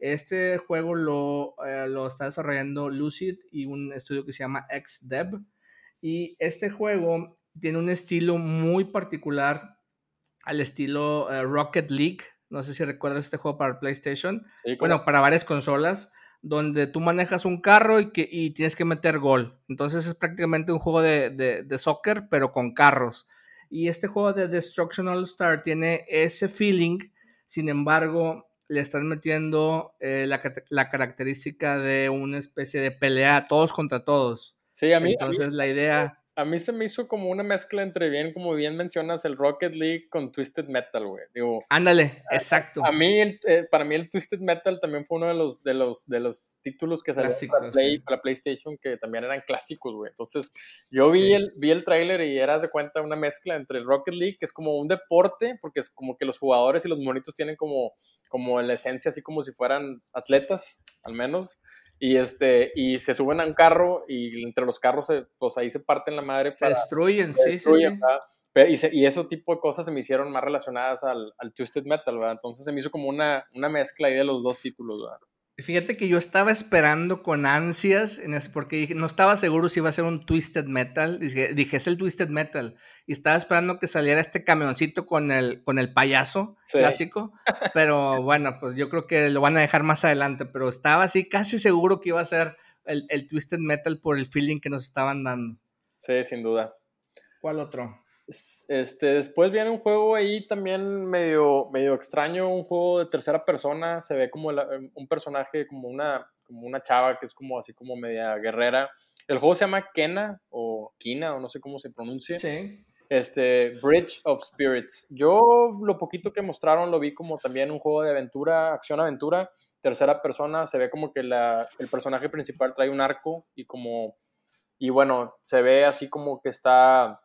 Este juego lo, eh, lo está desarrollando Lucid y un estudio que se llama XDev. Y este juego tiene un estilo muy particular al estilo Rocket League. No sé si recuerdas este juego para PlayStation. bueno, para varias consolas donde tú manejas un carro y, que, y tienes que meter gol. Entonces es prácticamente un juego de, de, soccer, pero con carros. Y este juego de Destruction All Star tiene ese feeling, sin embargo, le están metiendo eh, la, la, característica de una especie de pelea todos contra todos. Sí, a mí. Entonces la idea a mí se me hizo como una mezcla entre bien, como bien mencionas, el Rocket League con Twisted Metal, güey. Digo, Ándale, exacto. A, mí, eh, para mí el Twisted Metal también fue uno de los, de los, de los títulos que salieron para, Play, para PlayStation que también eran clásicos, güey. Entonces, yo vi el, vi el tráiler y eras de cuenta una mezcla entre el Rocket League, que es como un deporte, porque es como que los jugadores y los monitos tienen como, como la esencia así como si fueran atletas, al menos y este y se suben a un carro y entre los carros pues ahí se parten la madre se destruyen sí sí, sí. Y, y, ese tipo de cosas se me hicieron más relacionadas al, al Twisted Metal ¿verdad? entonces se me hizo como una, una mezcla ahí de los dos títulos ¿verdad? Fíjate que yo estaba esperando con ansias, en porque no estaba seguro si iba a ser un Twisted Metal. Dije, dije, es el Twisted Metal. Y estaba esperando que saliera este camioncito con el, con el payaso clásico. Pero bueno, pues yo creo que lo van a dejar más adelante. Pero estaba así casi seguro que iba a ser el, el Twisted Metal por el feeling que nos estaban dando. Sí, sin duda. ¿Cuál otro? Este, después viene un juego ahí también medio, medio extraño, un juego de tercera persona, se ve como em, un personaje, como una, como una chava que es como así como media guerrera. El juego se llama Kena o Kina o no sé cómo se pronuncia. Sí. Este, Bridge of Spirits. Yo lo poquito que mostraron lo vi como también un juego de aventura, acción-aventura, tercera persona, se ve como que la, el personaje principal trae un arco y como, y bueno, se ve así como que está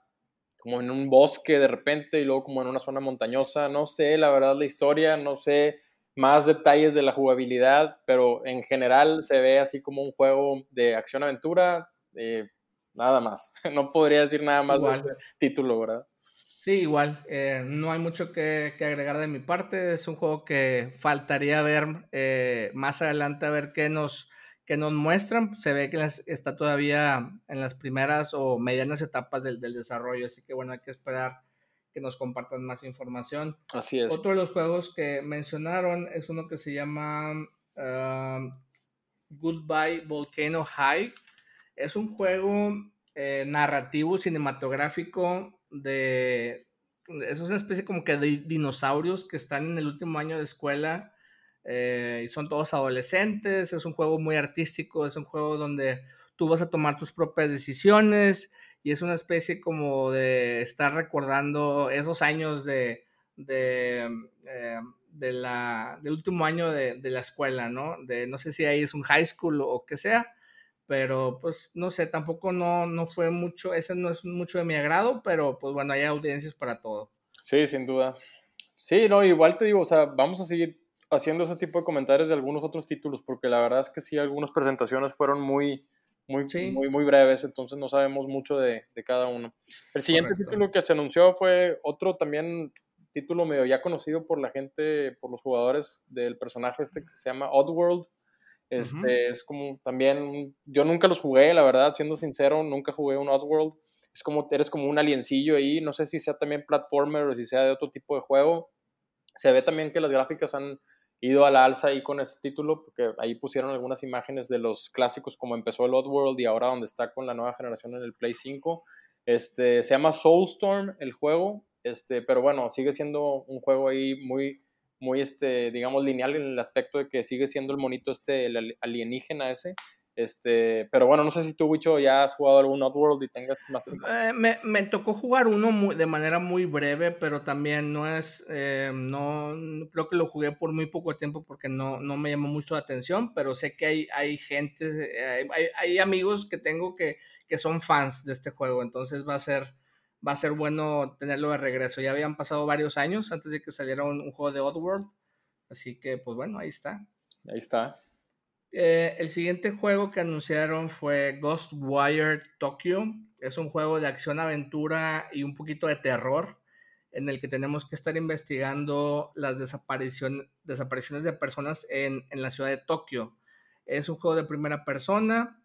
como en un bosque de repente y luego como en una zona montañosa. No sé, la verdad, la historia, no sé más detalles de la jugabilidad, pero en general se ve así como un juego de acción-aventura, eh, nada más. No podría decir nada más del título, ¿verdad? Sí, igual. Eh, no hay mucho que, agregar de mi parte. Es un juego que faltaría ver eh, más adelante, a ver qué nos que nos muestran, se ve que está todavía en las primeras o medianas etapas del, desarrollo, así que bueno, hay que esperar que nos compartan más información. Así es. Otro de los juegos que mencionaron es uno que se llama um, Goodbye Volcano High. Es un juego eh, narrativo cinematográfico de... Es una especie como que de dinosaurios que están en el último año de escuela eh, y son todos adolescentes, es un juego muy artístico, es un juego donde tú vas a tomar tus propias decisiones y es una especie como de estar recordando esos años de, de, eh, de la, del último año de, de, la escuela, ¿no? De, no sé si ahí es un high school o qué sea, pero pues no sé, tampoco no, no fue mucho, ese no es mucho de mi agrado, pero pues bueno, hay audiencias para todo. Sí, sin duda. Sí, no, igual te digo, o sea, vamos a seguir haciendo ese tipo de comentarios de algunos otros títulos, porque la verdad es que sí, algunas presentaciones fueron muy, muy, muy, muy breves, entonces no sabemos mucho de, de cada uno. El siguiente título que se anunció fue otro también título medio ya conocido por la gente, por los jugadores del personaje este que se llama Oddworld. Este, Es como también, yo nunca los jugué, la verdad, siendo sincero, nunca jugué un Oddworld. Es como, eres como un aliencillo ahí, no sé si sea también platformer o si sea de otro tipo de juego. Se ve también que las gráficas han ido a la alza ahí con ese título, porque ahí pusieron algunas imágenes de los clásicos, como empezó el Oddworld y ahora donde está con la nueva generación en el Play 5. Este, se llama Soulstorm el juego, este, pero bueno, sigue siendo un juego ahí muy, muy, este, digamos, lineal en el aspecto de que sigue siendo el monito este, alienígena ese. Este, pero bueno, no sé si tú, Wicho, ya has jugado algún Outworld y tengas más. Eh, me, me, tocó jugar uno de manera muy breve, pero también no es. Eh, no, creo que lo jugué por muy poco tiempo porque no, no me llamó mucho la atención, pero sé que hay, hay gente, hay, hay, hay, amigos que tengo que, que son fans de este juego, entonces va a ser va a ser bueno tenerlo de regreso. Ya habían pasado varios años antes de que saliera un, juego de Oddworld. Así que, pues bueno, ahí está. Ahí está. Eh, el siguiente juego que anunciaron fue Ghostwire Tokyo. Es un juego de acción-aventura y un poquito de terror en el que tenemos que estar investigando las desaparición, desapariciones de personas en, en la ciudad de Tokio. Es un juego de primera persona.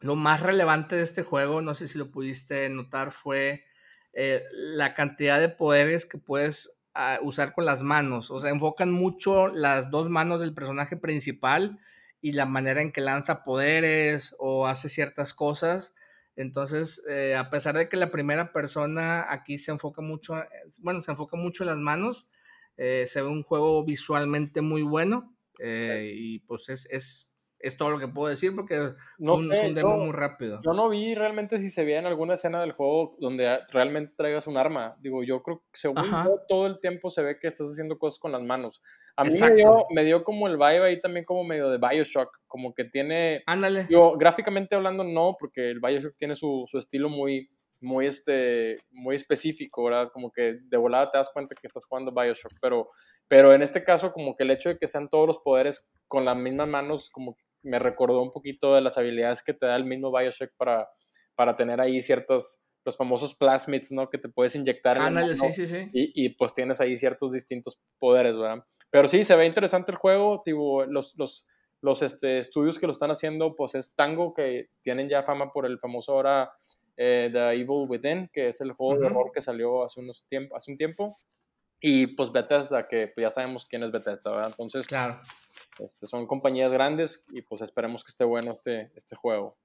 Lo más relevante de este juego, no sé si lo pudiste notar, fue eh, la cantidad de poderes que puedes ah, usar con las manos. O sea, enfocan mucho las dos manos del personaje principal y la manera en que lanza poderes o hace ciertas cosas. Entonces, eh, a pesar de que la primera persona aquí se enfoca mucho, eh, bueno, se enfoca mucho en las manos, se ve un juego visualmente muy bueno y pues es, es es todo lo que puedo decir porque no es un demo muy rápido. Yo no vi realmente si se veía en alguna escena del juego donde realmente traigas un arma. Digo, yo creo que según yo, todo el tiempo se ve que estás haciendo cosas con las manos. A mí me dio, me dio, como el vibe ahí también como medio de Bioshock, como que tiene... Ándale. Yo, gráficamente hablando, no, porque el Bioshock tiene su, su estilo muy, muy, este, muy específico, ¿verdad? Como que de volada te das cuenta que estás jugando Bioshock, pero, pero en este caso como que el hecho de que sean todos los poderes con las mismas manos, como me recordó un poquito de las habilidades que te da el mismo Bioshock para, para tener ahí ciertos, los famosos plasmids, ¿no? Que te puedes inyectar en sí, sí, sí. Y, y, pues tienes ahí ciertos distintos poderes, ¿verdad? Pero sí, se ve interesante el juego, tipo, los, los, los este, estudios que lo están haciendo, pues es Tango, que tienen ya fama por el famoso ahora eh, The Evil Within, que es el juego de horror que salió hace, unos tiempo, hace un tiempo. Y pues Bethesda, que pues ya sabemos quién es Bethesda, ¿verdad? Entonces, claro. Este, son compañías grandes y pues esperemos que esté bueno este, este juego.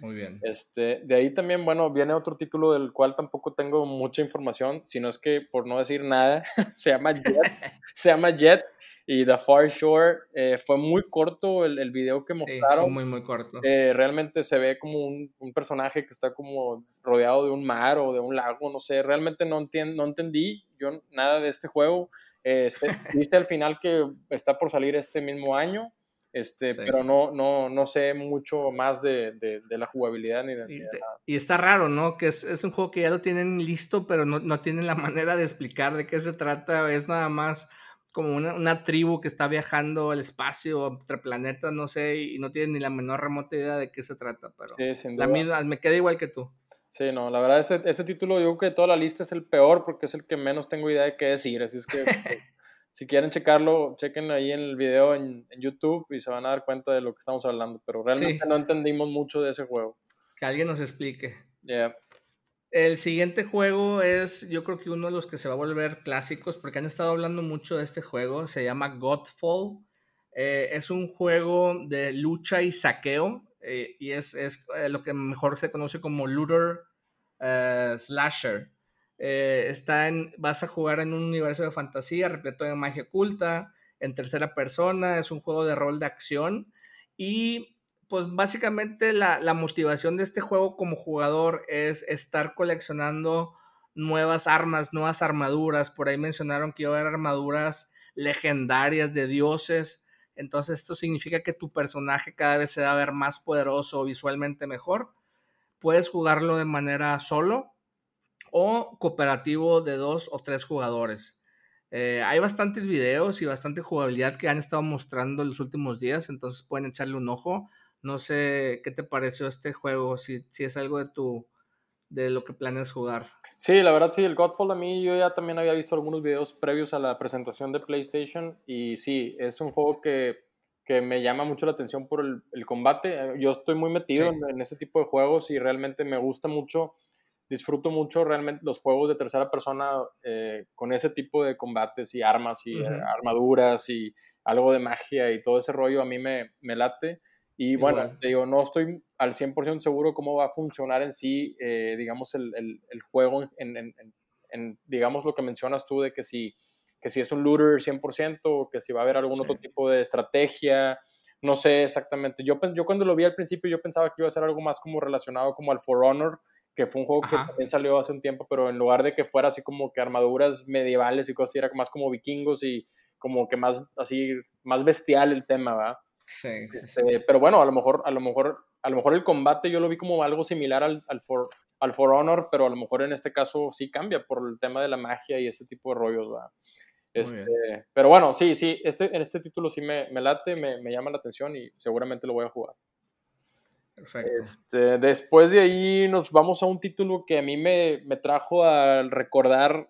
Muy bien. Este, de ahí también, bueno, viene otro título del cual tampoco tengo mucha información, sino es que por no decir nada, se llama Jet, se llama Jet y The Far Shore. Eh, fue muy corto el, el video que mostraron. Sí, muy, muy corto. Eh, realmente se ve como un, un, personaje que está como rodeado de un mar o de un lago, no sé, realmente no, entiendo, no entendí yo nada de este juego. Este, viste al final que está por salir este mismo año, este, pero no, no, no sé mucho más de, de, la jugabilidad ni de, y, y, está raro, ¿no? Que es, es, un juego que ya lo tienen listo, pero no, no, tienen la manera de explicar de qué se trata. Es nada más como una, una tribu que está viajando al espacio, entre planetas, no sé, y no tienen ni la menor remota idea de qué se trata. Pero sí, la misma, me queda igual que tú. Sí, no, la verdad, ese, ese título yo creo que de toda la lista es el peor porque es el que menos tengo idea de qué decir. Así es que pues, si quieren checarlo, chequen ahí en el video en, en, YouTube y se van a dar cuenta de lo que estamos hablando. Pero realmente sí. no entendimos mucho de ese juego. Que alguien nos explique. Yeah. El siguiente juego es, yo creo que uno de los que se va a volver clásicos porque han estado hablando mucho de este juego. Se llama Godfall. Eh, es un juego de lucha y saqueo eh, y es, es eh, lo que mejor se conoce como looter uh, slasher. Eh, está vas a jugar en un universo de fantasía repleto de magia oculta, en tercera persona, es un juego de rol de acción. Y pues básicamente la, la motivación de este juego como jugador es estar coleccionando nuevas armas, nuevas armaduras, por ahí mencionaron que iba a haber armaduras legendarias de dioses. Entonces esto significa que tu personaje cada vez se va a ver más poderoso visualmente mejor. Puedes jugarlo de manera solo o cooperativo de dos o tres jugadores. Eh, hay bastantes videos y bastante jugabilidad que han estado mostrando en los últimos días, entonces pueden echarle un ojo. No sé qué te pareció este juego, si, si es algo de tu de lo que planeas jugar. Sí, la verdad sí, el Godfall a mí yo ya también había visto algunos videos previos a la presentación de PlayStation y sí, es un juego que, que me llama mucho la atención por el, el combate. Yo estoy muy metido en, en, ese tipo de juegos y realmente me gusta mucho disfruto mucho realmente los juegos de tercera persona eh, con ese tipo de combates y armas y eh, armaduras y algo de magia y todo ese rollo a mí me, me late. Y bueno, te digo, no estoy al 100% seguro cómo va a funcionar en sí, eh, digamos, el, el, el juego, en, en, en, digamos, lo que mencionas tú de que si, que si es un looter 100% o que si va a haber algún otro tipo de estrategia, no sé exactamente. Yo, yo cuando lo vi al principio yo pensaba que iba a ser algo más como relacionado como al For Honor, que fue un juego que también salió hace un tiempo, pero en lugar de que fuera así como que armaduras medievales y cosas así, era más como vikingos y como que más así, más bestial el tema, ¿va? Sí, sí, este, Pero bueno, a lo mejor, a lo mejor, a lo mejor el combate yo lo vi como algo similar al, al, For, al For Honor, pero a lo mejor en este caso sí cambia por el tema de la magia y ese tipo de rollos, ¿va? Este, pero bueno, sí, sí, este, en este título sí me, me late, me, me llama la atención y seguramente lo voy a jugar. Perfecto. Este, después de ahí nos vamos a un título que a mí me, me trajo a recordar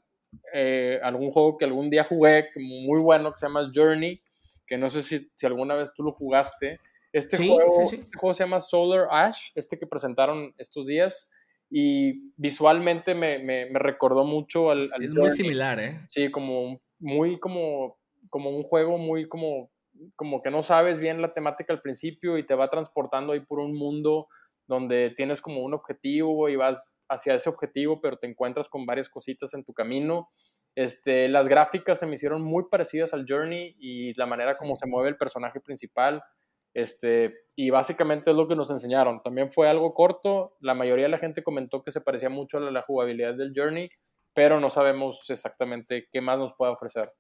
eh, algún juego que algún día jugué, muy bueno, que se llama Journey, que no sé si, si alguna vez tú lo jugaste. Este, Sí, juego, sí, sí. este juego se llama Solar Ash, este que presentaron estos días, y visualmente me, me, me recordó mucho al, Sí, al es muy Journey. similar, ¿eh? Sí, como un- muy como, como un juego muy como, como que no sabes bien la temática al principio y te va transportando ahí por un mundo donde tienes como un objetivo y vas hacia ese objetivo, pero te encuentras con varias cositas en tu camino. Este, las gráficas se me hicieron muy parecidas al Journey y la manera como se mueve el personaje principal. Este, y básicamente es lo que nos enseñaron. También fue algo corto. La mayoría de la gente comentó que se parecía mucho a la, la jugabilidad del Journey, pero no sabemos exactamente qué más nos puede ofrecer.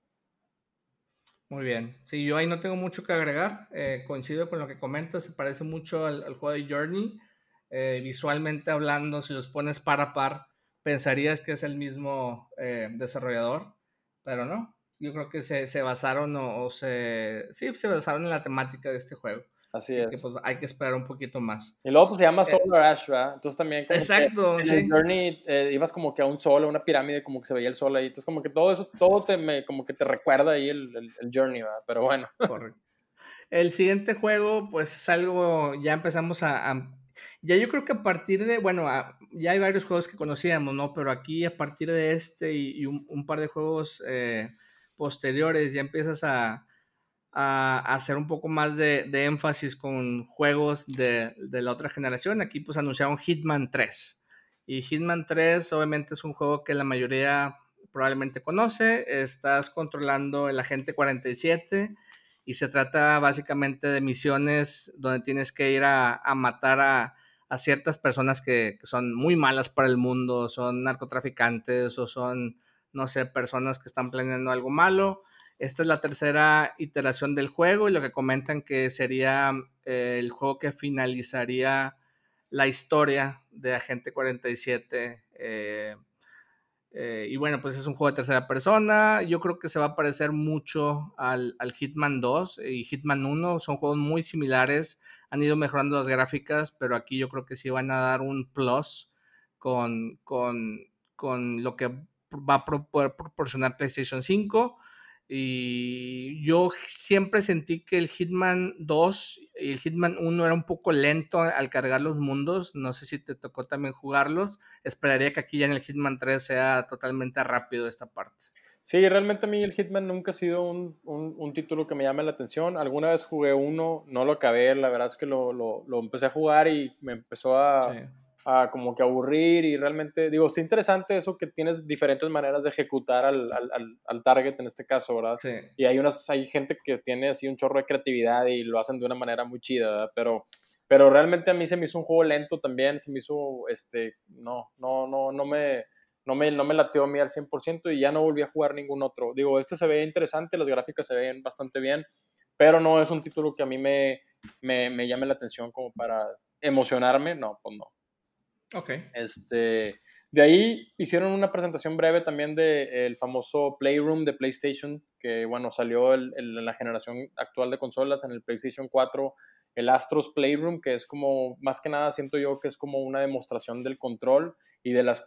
Muy bien. Sí, yo ahí no tengo mucho que agregar. Eh, coincido con lo que comentas. Se parece mucho al, juego de Journey. Eh, visualmente hablando, si los pones par a par, pensarías que es el mismo eh, desarrollador, pero no. Yo creo que se, se basaron o, o, se... Sí, se basaron en la temática de este juego. Así, Así es. que pues hay que esperar un poquito más. Y luego pues se llama Solar Ash, ¿verdad? Entonces también como Exacto, que en sí. el Journey eh, ibas como que a un sol, a una pirámide, como que se veía el sol ahí. Entonces como que todo eso, todo te me, como que te recuerda ahí el, el, el Journey, ¿verdad? Pero bueno. Correcto. El siguiente juego, pues es algo, ya empezamos a, a ya yo creo que a partir de, bueno, a, ya hay varios juegos que conocíamos, ¿no? Pero aquí a partir de este y, y un, un, par de juegos eh, posteriores ya empiezas a, a, hacer un poco más de, de énfasis con juegos de, de, la otra generación. Aquí pues anunciaron Hitman 3. Y Hitman 3 obviamente es un juego que la mayoría probablemente conoce. Estás controlando el agente 47 y se trata básicamente de misiones donde tienes que ir a, a matar a, a, ciertas personas que, que, son muy malas para el mundo, son narcotraficantes o son, no sé, personas que están planeando algo malo. Esta es la tercera iteración del juego y lo que comentan que sería eh, el juego que finalizaría la historia de Agente 47. Eh, eh, y bueno, pues es un juego de tercera persona. Yo creo que se va a parecer mucho al, Hitman 2 y Hitman 1. Son juegos muy similares. Han ido mejorando las gráficas, pero aquí yo creo que sí van a dar un plus con, con, con lo que va a proporcionar PlayStation 5. Y yo siempre sentí que el Hitman 2 y el Hitman 1 era un poco lento al cargar los mundos. No sé si te tocó también jugarlos. Esperaría que aquí ya en el Hitman 3 sea totalmente rápido esta parte. Sí, realmente a mí el Hitman nunca ha sido un, un, un título que me llame la atención. Alguna vez jugué uno, no lo acabé. La verdad es que lo, lo, lo empecé a jugar y me empezó a... Sí a como que aburrir y realmente, digo, es interesante eso que tienes diferentes maneras de ejecutar al, al, al target en este caso, ¿verdad? Sí. Y hay, unas, hay gente que tiene así un chorro de creatividad y lo hacen de una manera muy chida, ¿verdad? Pero, pero realmente a mí se me hizo un juego lento también, se me hizo, este, no, no, no, no me... No me, no me lateó a mí al 100% y ya no volví a jugar ningún otro. Digo, este se ve interesante, las gráficas se ven bastante bien, pero no es un título que a mí me, me, me llame la atención como para emocionarme, no, pues no. Ok. Este, de ahí hicieron una presentación breve también del famoso Playroom de PlayStation, que bueno, salió en la generación actual de consolas, en el PlayStation 4, el Astros Playroom, que es como, más que nada siento yo que es como una demostración del control y de las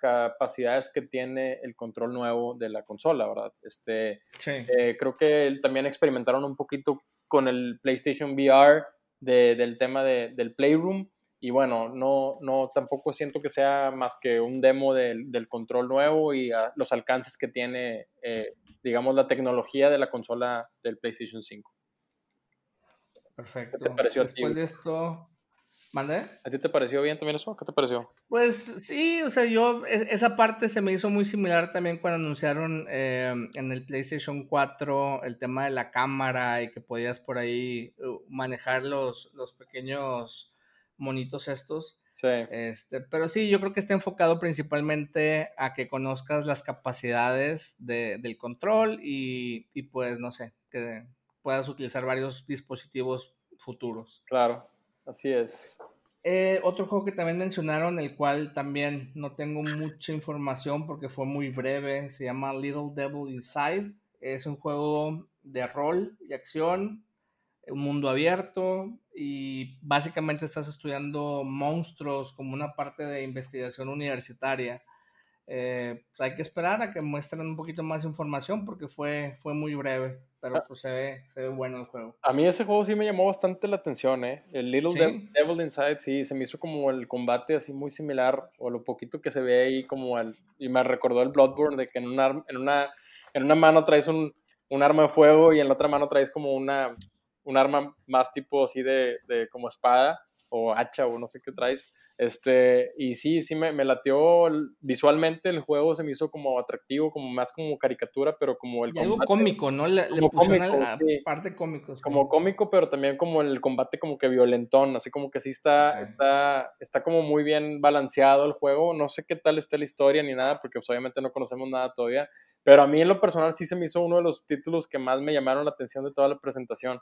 capacidades que tiene el control nuevo de la consola, ¿verdad? Este, Sí. eh, creo que también experimentaron un poquito con el PlayStation VR de- del tema de- del Playroom. Y bueno, no, no tampoco siento que sea más que un demo del, del control nuevo y los alcances que tiene, eh, digamos, la tecnología de la consola del PlayStation 5. Perfecto. ¿Qué te pareció a ti, Después de esto, ¿mandé? ¿A ti te pareció bien también eso? ¿Qué te pareció? Pues sí, o sea, yo, e- esa parte se me hizo muy similar también cuando anunciaron eh, en el PlayStation 4 el tema de la cámara y que podías por ahí uh, manejar los, los pequeños monitos estos. Sí, Este, pero sí, yo creo que está enfocado principalmente a que conozcas las capacidades de- del control y, y pues no sé, que puedas utilizar varios dispositivos futuros. claro, así es. Eh, otro juego que también mencionaron, el cual también no tengo mucha información porque fue muy breve, se llama Little Devil Inside. Es un juego de rol y acción, un mundo abierto y básicamente estás estudiando monstruos como una parte de investigación universitaria. Eh, pues hay que esperar a que muestren un poquito más información porque fue, fue muy breve, pero pues se ve, se ve bueno el juego. A mí ese juego sí me llamó bastante la atención, ¿eh? El Little ¿Sí? Dev- Devil Inside, sí, se me hizo como el combate así muy similar, o lo poquito que se ve ahí como el... Y me recordó el Bloodborne, de que en una, en una, en una mano traes un, un arma de fuego y en la otra mano traes como una, un arma más tipo así de, de como espada o hacha o no sé qué traes. Este, y sí, sí me, me lateó visualmente el juego, se me hizo como atractivo, como más como caricatura, pero como el Y algo combate- cómico, ¿no? Le, le pusieron cómico, a- sí. parte cómico. sí. como cómico, pero también como el combate como que violentón, así como que sí está, Ok. está, está como muy bien balanceado el juego. No sé qué tal está la historia ni nada, porque pues, obviamente no conocemos nada todavía. Pero a mí en lo personal sí se me hizo uno de los títulos que más me llamaron la atención de toda la presentación.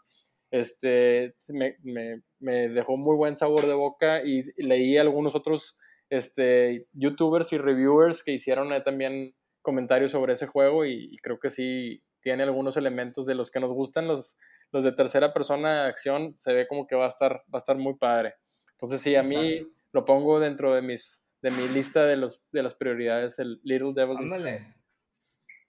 Este, me, me- me dejó muy buen sabor de boca y, leí algunos otros este, youtubers y reviewers que hicieron también comentarios sobre ese juego y, y creo que sí tiene algunos elementos de los que nos gustan los, los de tercera persona de acción, se ve como que va a estar, va a estar muy padre. Entonces sí, a mí Exacto. lo pongo dentro de mis de mi lista de, los, de las prioridades, el Little Devil. Ándale.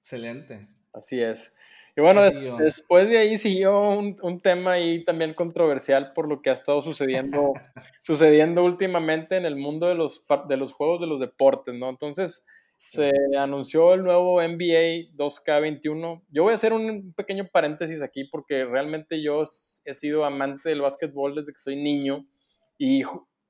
Excelente. Así es. Y bueno, des- después de ahí siguió un, un tema ahí también controversial por lo que ha estado sucediendo, sucediendo últimamente en el mundo de los, de los juegos de los deportes, ¿no? Entonces se anunció el nuevo NBA 2K21. Yo voy a hacer un pequeño paréntesis aquí porque realmente yo he sido amante del básquetbol desde que soy niño y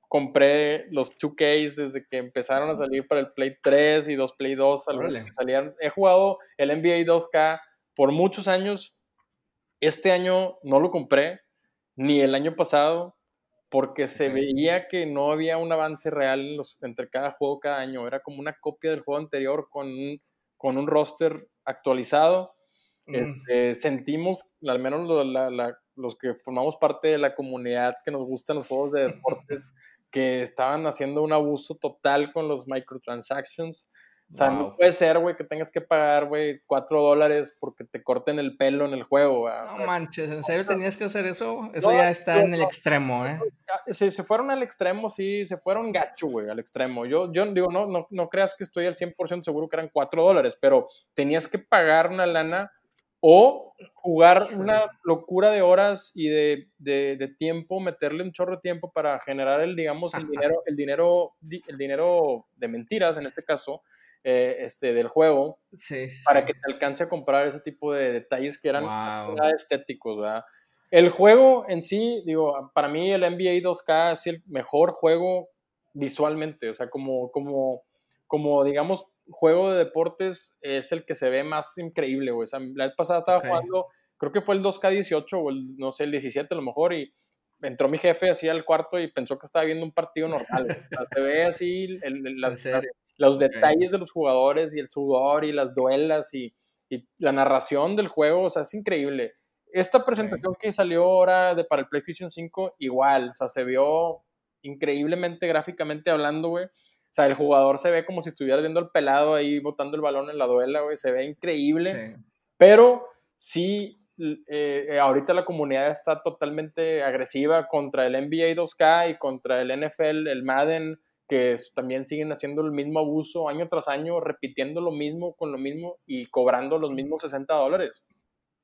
compré los 2Ks desde que empezaron a salir para el Play 3 y dos Play 2. algunos que salieron. He jugado el NBA 2K por muchos años. Este año no lo compré, ni el año pasado, porque se Ok. veía que no había un avance real en los- entre cada juego cada año. Era como una copia del juego anterior con un, con un roster actualizado. Mm, Este, sentimos, al menos lo- la- la- los que formamos parte de la comunidad que nos gustan los juegos de deportes, que estaban haciendo un abuso total con los microtransactions. O sea, no puede ser, güey, que tengas que pagar, güey, 4 dólares porque te corten el pelo en el juego. güey. O No sea, manches, ¿en serio tenías que hacer eso? Eso No, ya está no, en el no. extremo, ¿eh? ah, se, se fueron al extremo, sí, se fueron gacho, güey, al extremo. Yo, yo digo, no, no, no creas que estoy al 100% seguro que eran 4 dólares, pero tenías que pagar una lana o jugar una locura de horas y de, de- de tiempo, meterle un chorro de tiempo para generar el, digamos, el dinero, el dinero, di- el dinero de mentiras, en este caso, eh, este, del juego, Sí, sí. para que te alcance a comprar ese tipo de detalles que eran Wow. estéticos, ¿verdad? El juego en sí, digo, para mí el NBA 2K es el mejor juego visualmente, o sea, como, como, como digamos, juego de deportes es el que se ve más increíble, güey. O sea, la vez pasada estaba Ok. jugando, creo que fue el 2K18 o el, no sé, el 17 a lo mejor, y entró mi jefe así al cuarto y pensó que estaba viendo un partido normal, güey. O sea, se ve así el- el- las, los detalles de los jugadores y el sudor y las duelas y, y la narración del juego, o sea, es increíble. esta presentación que salió ahora de, para el PlayStation 5, igual, o sea, se vio increíblemente gráficamente hablando, güey. O sea, el jugador se ve como si estuviera viendo el pelado ahí botando el balón en la duela, güey. Se ve increíble. Pero sí, eh, ahorita la comunidad está totalmente agresiva contra el NBA 2K y contra el NFL, el Madden, que también siguen haciendo el mismo abuso año tras año, repitiendo lo mismo con lo mismo y cobrando los mismos 60 dólares.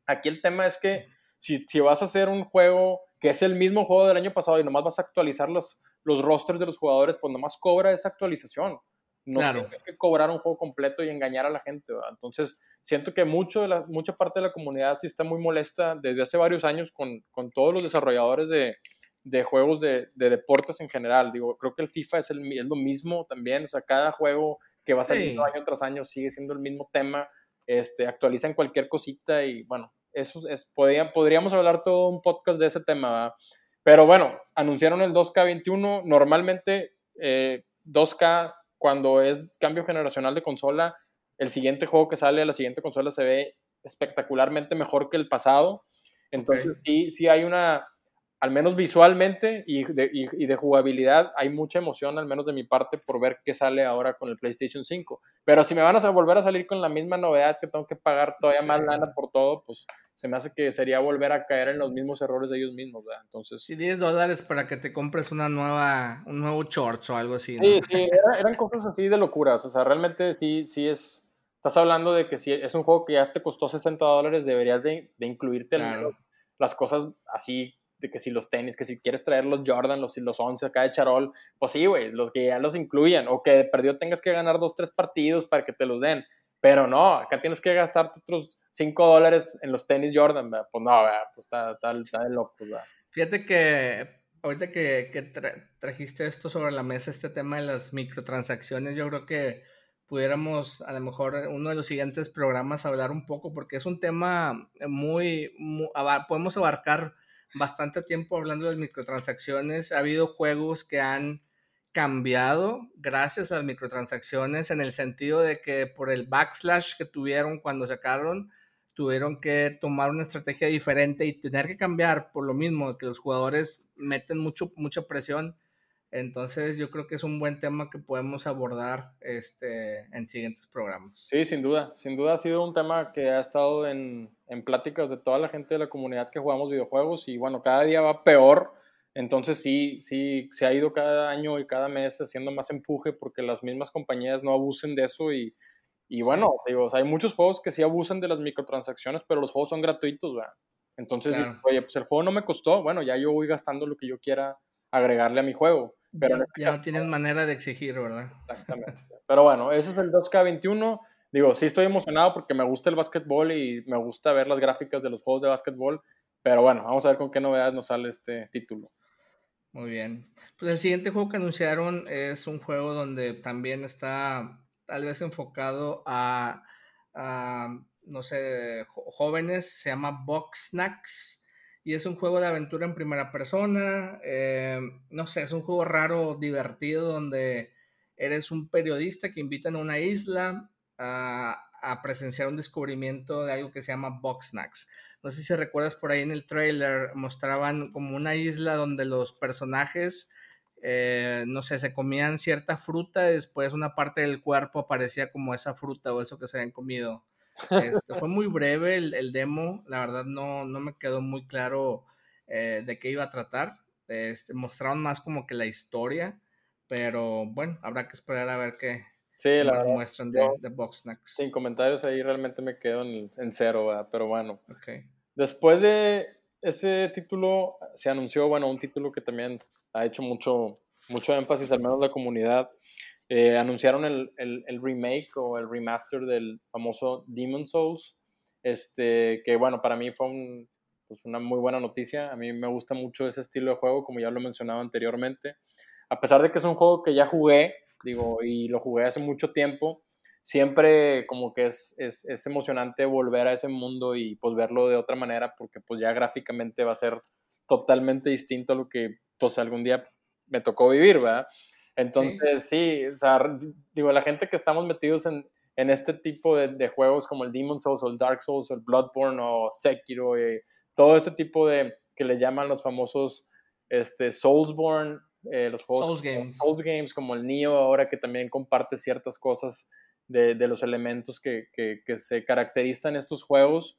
Aquí el tema es que si, si vas a hacer un juego que es el mismo juego del año pasado y nomás vas a actualizar los, los rosters de los jugadores, pues nomás cobra esa actualización. No tienes que cobrar un juego completo y engañar a la gente. Entonces, siento que mucho de la, mucha parte de la comunidad sí está muy molesta desde hace varios años con, con todos los desarrolladores de, de juegos de, de, deportes en general. Digo, creo que el FIFA es, el, es, lo mismo también. O sea, cada juego que va saliendo año tras año sigue siendo el mismo tema. Este, actualizan cualquier cosita y bueno, eso es, podríamos hablar todo un podcast de ese tema. Pero bueno, anunciaron el 2K21. Normalmente 2K, eh, cuando es cambio generacional de consola, el siguiente juego que sale a la siguiente consola se ve espectacularmente mejor que el pasado. Entonces sí, sí hay una, al menos visualmente y de, y, de, jugabilidad, hay mucha emoción, al menos de mi parte, por ver qué sale ahora con el PlayStation 5. Pero si me van a volver a salir con la misma novedad que tengo que pagar todavía más lana por todo, pues se me hace que sería volver a caer en los mismos errores de ellos mismos, ¿verdad? Entonces... Sí, 10 dólares para que te compres una nueva, un nuevo shorts o algo así, Sí, sí, eran cosas así de locuras, o sea, realmente sí, sí es... Estás hablando de que si es un juego que ya te costó 60 dólares, deberías de, de incluirte las cosas así, que si los tenis, que si quieres traer los Jordan, los, los 11 acá de Charol, pues sí, güey, los que ya los incluyan, o que perdió tengas que ganar dos, tres partidos para que te los den. Pero no, acá tienes que gastar otros 5 dólares en los tenis Jordan, ¿verdad? Pues no, ¿verdad? pues está, está, está de loco, ¿verdad? Fíjate que ahorita que, que trajiste esto sobre la mesa, este tema de las microtransacciones, yo creo que pudiéramos a lo mejor uno de los siguientes programas hablar un poco, porque es un tema muy, muy podemos abarcar bastante tiempo hablando de microtransacciones. Ha habido juegos que han cambiado gracias a las microtransacciones en el sentido de que por el backslash que tuvieron cuando sacaron, tuvieron que tomar una estrategia diferente y tener que cambiar por lo mismo, que los jugadores meten mucho, mucha presión. Entonces yo creo que es un buen tema que podemos abordar este, en siguientes programas. Sí, sin duda. Sin duda ha sido un tema que ha estado en, en pláticas de toda la gente de la comunidad que jugamos videojuegos y bueno, cada día va peor entonces sí, sí, se ha ido cada año y cada mes haciendo más empuje porque las mismas compañías no abusen de eso y, y bueno, digo, hay muchos juegos que sí abusan de las microtransacciones, pero los juegos son gratuitos, ¿verdad? Entonces, oye, pues el juego no me costó, bueno, ya yo voy gastando lo que yo quiera agregarle a mi juego. Pero ya, no tienes manera de exigir, ¿verdad? Exactamente. Pero bueno, ese es el 2K21. Digo, sí estoy emocionado porque me gusta el básquetbol y me gusta ver las gráficas de los juegos de básquetbol. Pero bueno, vamos a ver con qué novedades nos sale este título. Muy bien. Pues el siguiente juego que anunciaron es un juego donde también está tal vez enfocado a, no sé, jóvenes, se llama Box Snacks y es un juego de aventura en primera persona. Eh, no sé, es un juego raro, divertido, donde eres un periodista que invitan a una isla a, presenciar un descubrimiento de algo que se llama Box Snacks. No sé si recuerdas por ahí en el trailer, mostraban como una isla donde los personajes, eh, no sé, se comían cierta fruta y después una parte del cuerpo aparecía como esa fruta o eso que se habían comido. Este, fue muy breve el, demo, la verdad no, no me quedó muy claro eh, de qué iba a tratar. Este, mostraron más como que la historia, pero bueno, habrá que esperar a ver qué, Sí, la muestran de, de Box Snacks. Sin comentarios ahí realmente me quedo en, en cero, ¿verdad? pero bueno. Okay. Después de ese título se anunció, bueno, un título que también ha hecho mucho, mucho énfasis, al menos la comunidad. Eh, anunciaron el, el, remake o el remaster del famoso Demon Souls, este, que bueno, para mí fue un, pues una muy buena noticia. A mí me gusta mucho ese estilo de juego, como ya lo mencionaba anteriormente. A pesar de que es un juego que ya jugué, digo, y lo jugué hace mucho tiempo, siempre como que es, es, es, emocionante volver a ese mundo y pues verlo de otra manera porque pues ya gráficamente va a ser totalmente distinto a lo que pues algún día me tocó vivir, ¿verdad? Entonces sí, o sea, digo, la gente que estamos metidos en, en este tipo de, de, juegos como el Demon Souls o el Dark Souls o el Bloodborne o Sekiro, y, todo este tipo de, que le llaman los famosos este, Soulsborne, eh, los juegos Souls Games. Souls Games, como el Neo ahora, que también comparte ciertas cosas de, de los elementos que, que, que, se caracterizan estos juegos.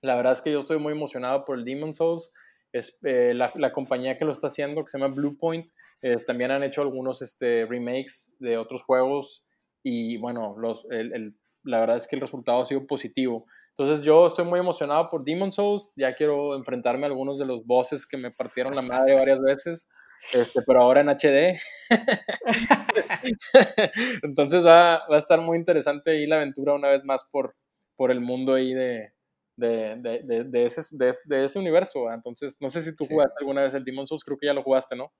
La verdad es que yo estoy muy emocionado por el Demon Souls. Es, eh, la, la, compañía que lo está haciendo, que se llama Bluepoint, eh, también han hecho algunos este, remakes de otros juegos y bueno, los, el, el, la verdad es que el resultado ha sido positivo. Entonces yo estoy muy emocionado por Demon Souls, ya quiero enfrentarme a algunos de los bosses que me partieron la madre varias veces, este, pero ahora en HD. Entonces va, va, a estar muy interesante ahí la aventura una vez más por, por el mundo ahí de, de, de, de ese, de, ese universo. Entonces no sé si tú sí. jugaste alguna vez el Demon Souls, creo que ya lo jugaste, ¿no?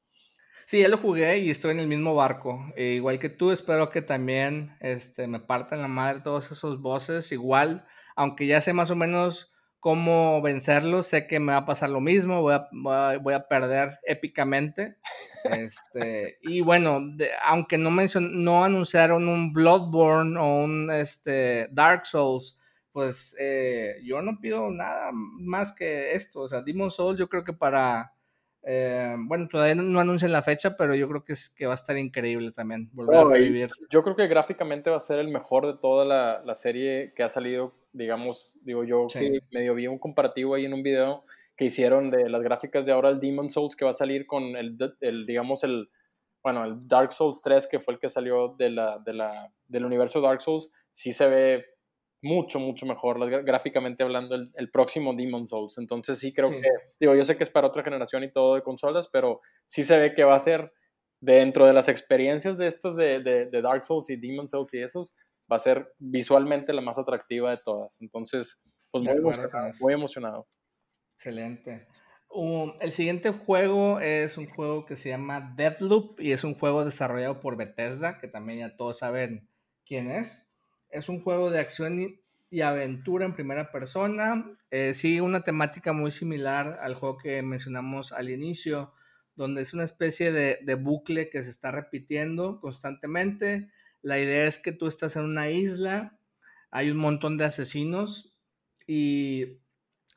Sí, ya lo jugué y estoy en el mismo barco. E igual que tú, espero que también este, me partan la madre todos esos bosses. Igual aunque ya sé más o menos cómo vencerlo, sé que me va a pasar lo mismo, voy a, voy a, voy a perder épicamente. Este, y bueno, de, aunque no, mencion, no anunciaron un Bloodborne o un este, Dark Souls, pues eh, yo no pido nada más que esto. O sea, Demon Souls yo creo que para... Eh, bueno, todavía no anuncian la fecha, pero yo creo que, es, que va a estar increíble también volver oh, a revivir. Yo creo que gráficamente va a ser el mejor de toda la, la serie que ha salido digamos, digo yo sí. que medio vi un comparativo ahí en un video que hicieron de las gráficas de ahora el Demon Souls que va a salir con el, el digamos, el, bueno, el Dark Souls 3 que fue el que salió de la, de la, del universo Dark Souls, sí se ve mucho, mucho mejor gráficamente hablando el, el próximo Demon Souls. Entonces sí creo sí. que, digo, yo sé que es para otra generación y todo de consolas, pero sí se ve que va a ser dentro de las experiencias de estas de, de, de Dark Souls y Demon Souls y esos, va a ser visualmente la más atractiva de todas. Entonces, pues muy, emocionado, muy emocionado. Excelente. Um, el siguiente juego es un juego que se llama Deathloop y es un juego desarrollado por Bethesda, que también ya todos saben quién es. Es un juego de acción y, aventura en primera persona. Eh, sigue una temática muy similar al juego que mencionamos al inicio, donde es una especie de, bucle que se está repitiendo constantemente la idea es que tú estás en una isla, hay un montón de asesinos y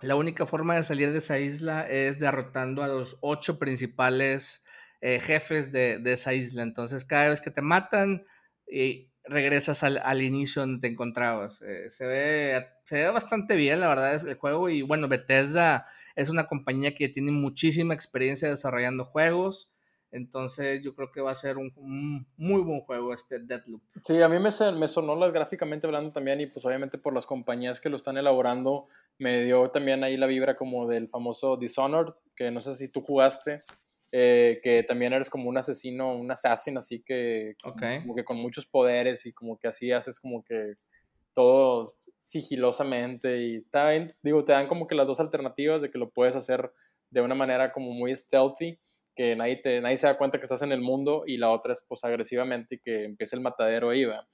la única forma de salir de esa isla es derrotando a los ocho principales eh, jefes de, de, esa isla. Entonces, cada vez que te matan, y regresas al, al inicio donde te encontrabas. Eh, se, ve, se ve bastante bien, la verdad, es el juego. Y bueno, Bethesda es una compañía que tiene muchísima experiencia desarrollando juegos. Entonces yo creo que va a ser un, un, muy buen juego este Deadloop. Sí, a mí me, me sonó las gráficamente hablando también y pues obviamente por las compañías que lo están elaborando me dio también ahí la vibra como del famoso Dishonored, que no sé si tú jugaste, eh, que también eres como un asesino, un assassin así que okay. como que con muchos poderes y como que así haces como que todo sigilosamente y está bien, digo, te dan como que las dos alternativas de que lo puedes hacer de una manera como muy stealthy que nadie, te, nadie se da cuenta que estás en el mundo y la otra es pues agresivamente y que empiece el matadero ahí, va.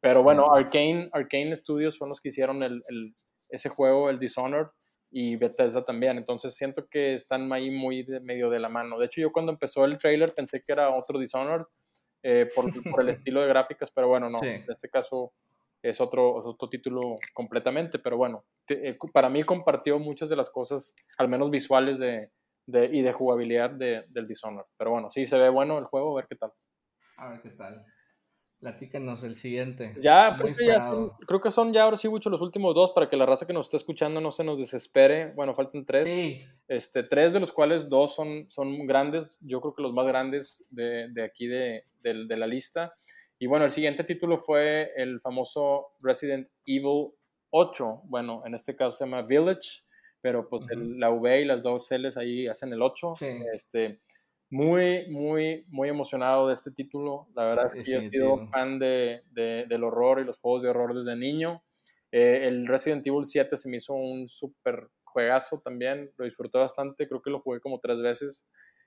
Pero bueno, Arcane, Arcane Studios son los que hicieron el, el, ese juego, el Dishonored, y Bethesda también. Entonces siento que están ahí muy de medio de la mano. De hecho, yo cuando empezó el trailer pensé que era otro Dishonored eh, por, por, el estilo de gráficas, pero bueno, no. Sí. En este caso es otro, es otro título completamente. Pero bueno, te, eh, para mí compartió muchas de las cosas, al menos visuales de, de, y de jugabilidad de, del Dishonored. Pero bueno, sí se ve bueno el juego, a ver qué tal. A ver qué tal. Platícanos el siguiente. Ya, creo que, ya son, creo que son ya ahora sí mucho los últimos dos para que la raza que nos está escuchando no se nos desespere. Bueno, faltan tres. Sí. Este, tres de los cuales dos son, son grandes, yo creo que los más grandes de, de aquí de, de, de la lista. Y bueno, el siguiente título fue el famoso Resident Evil 8. Bueno, en este caso se llama Village pero pues uh -huh. el, la V y las dos L's ahí hacen el 8. Sí. Este, muy, muy, muy emocionado de este título. La verdad sí, es que yo he sido fan de, de, del horror y los juegos de horror desde niño. Eh, el Resident Evil 7 se me hizo un súper juegazo también, lo disfruté bastante, creo que lo jugué como tres veces.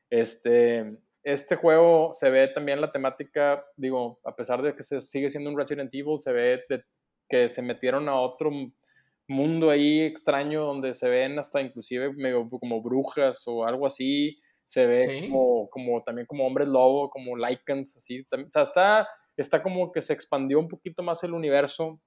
Este, este juego se ve también la temática, digo, a pesar de que se sigue siendo un Resident Evil, se ve de, que se metieron a otro mundo ahí extraño donde se ven hasta inclusive medio como brujas o algo así, se ve ¿Sí? como, como también como hombres lobo, como lycans, así, o sea, está, está como que se expandió un poquito más el universo.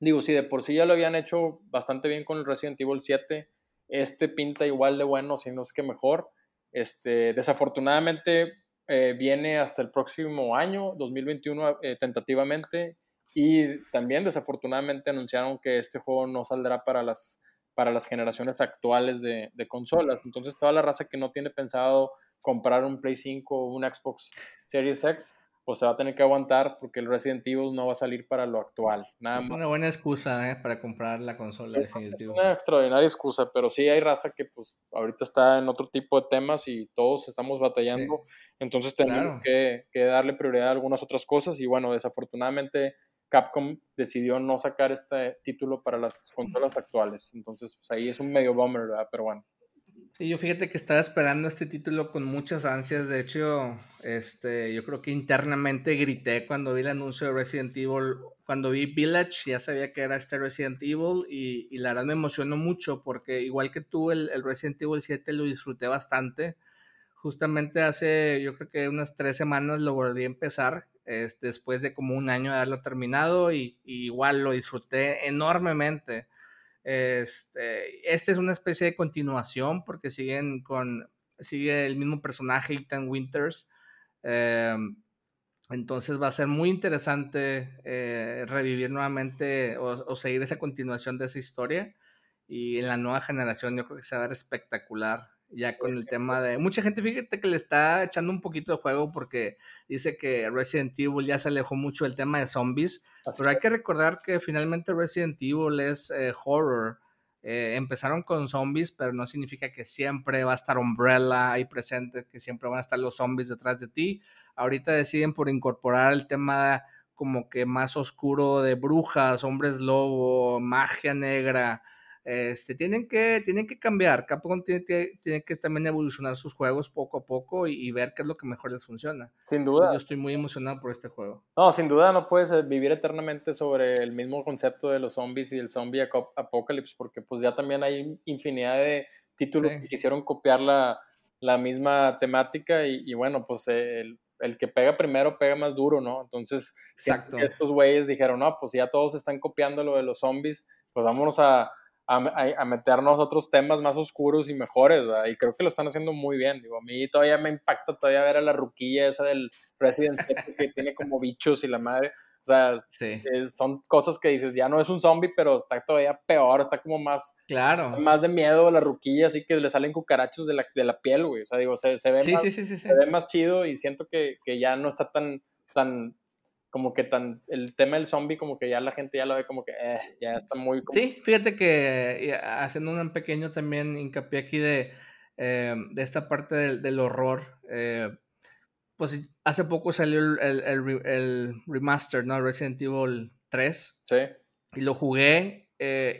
Digo, si de por sí ya lo habían hecho bastante bien con el Resident Evil 7, este pinta igual de bueno, si no es que mejor. Este, desafortunadamente eh, viene hasta el próximo año, 2021, eh, tentativamente. Y también desafortunadamente anunciaron que este juego no saldrá para las, para las generaciones actuales de, de consolas. Entonces toda la raza que no tiene pensado comprar un Play 5 o un Xbox Series X, pues se va a tener que aguantar porque el Resident Evil no va a salir para lo actual. Nada es una buena excusa ¿eh? para comprar la consola, Es una extraordinaria excusa, pero sí hay raza que pues ahorita está en otro tipo de temas y todos estamos batallando, entonces tenemos que, que, darle prioridad a algunas otras cosas y bueno, desafortunadamente Capcom decidió no sacar este título para las consolas actuales, entonces pues ahí es un medio bummer, ¿verdad? Pero bueno. Sí, yo fíjate que estaba esperando este título con muchas ansias. De hecho, este, yo creo que internamente grité cuando vi el anuncio de Resident Evil. Cuando vi Village, ya sabía que era este Resident Evil y, y la verdad me emocionó mucho porque igual que tú, el, el, Resident Evil 7 lo disfruté bastante. Justamente hace, yo creo que unas tres semanas lo volví a empezar, este, después de como un año de haberlo terminado y, y igual lo disfruté enormemente. Este, este es una especie de continuación porque siguen con, sigue el mismo personaje, Ethan Winters. Em, entonces va a ser muy interesante eh, revivir nuevamente o, seguir esa continuación de esa historia. Y en la nueva generación yo creo que se va a ver espectacular ya con el tema de... Mucha gente, fíjate que le está echando un poquito de juego porque dice que Resident Evil ya se alejó mucho del tema de zombies, pero hay que recordar que finalmente Resident Evil es eh, horror. Eh, empezaron con zombies, pero no significa que siempre va a estar Umbrella ahí presente, que siempre van a estar los zombies detrás de ti. Ahorita deciden por incorporar el tema como que más oscuro de brujas, hombres lobo, magia negra, este, tienen, que, tienen que cambiar. Capcom tiene, tiene, que también evolucionar sus juegos poco a poco y, ver qué es lo que mejor les funciona. Sin duda. Yo estoy muy emocionado por este juego. No, sin duda no puedes eh, vivir eternamente sobre el mismo concepto de los zombies y el zombie apocalypse, porque pues ya también hay infinidad de títulos que quisieron copiar la, la misma temática y, bueno, pues el, el, que pega primero pega más duro, ¿no? Entonces, estos güeyes dijeron, no, pues ya todos están copiando lo de los zombies, pues vámonos a a, meternos otros temas más oscuros y mejores, ¿verdad? Y creo que lo están haciendo muy bien. Digo, a mí todavía me impacta todavía ver a la ruquilla esa del Resident Evil que tiene como bichos y la madre. O sea, son cosas que dices, ya no es un zombie, pero está todavía peor, está como más, claro. más de miedo a la ruquilla, así que le salen cucarachos de la, de la piel, güey. O sea, digo, se, se ve, más, se ve más chido y siento que, que ya no está tan, tan como que tan, el tema del zombie, como que ya la gente ya lo ve como que, eh, ya está muy... Sí, fíjate que haciendo un pequeño también hincapié aquí de, eh, de esta parte del, horror, eh, pues hace poco salió el, el, remaster, ¿no? Resident Evil 3. Sí. Y lo jugué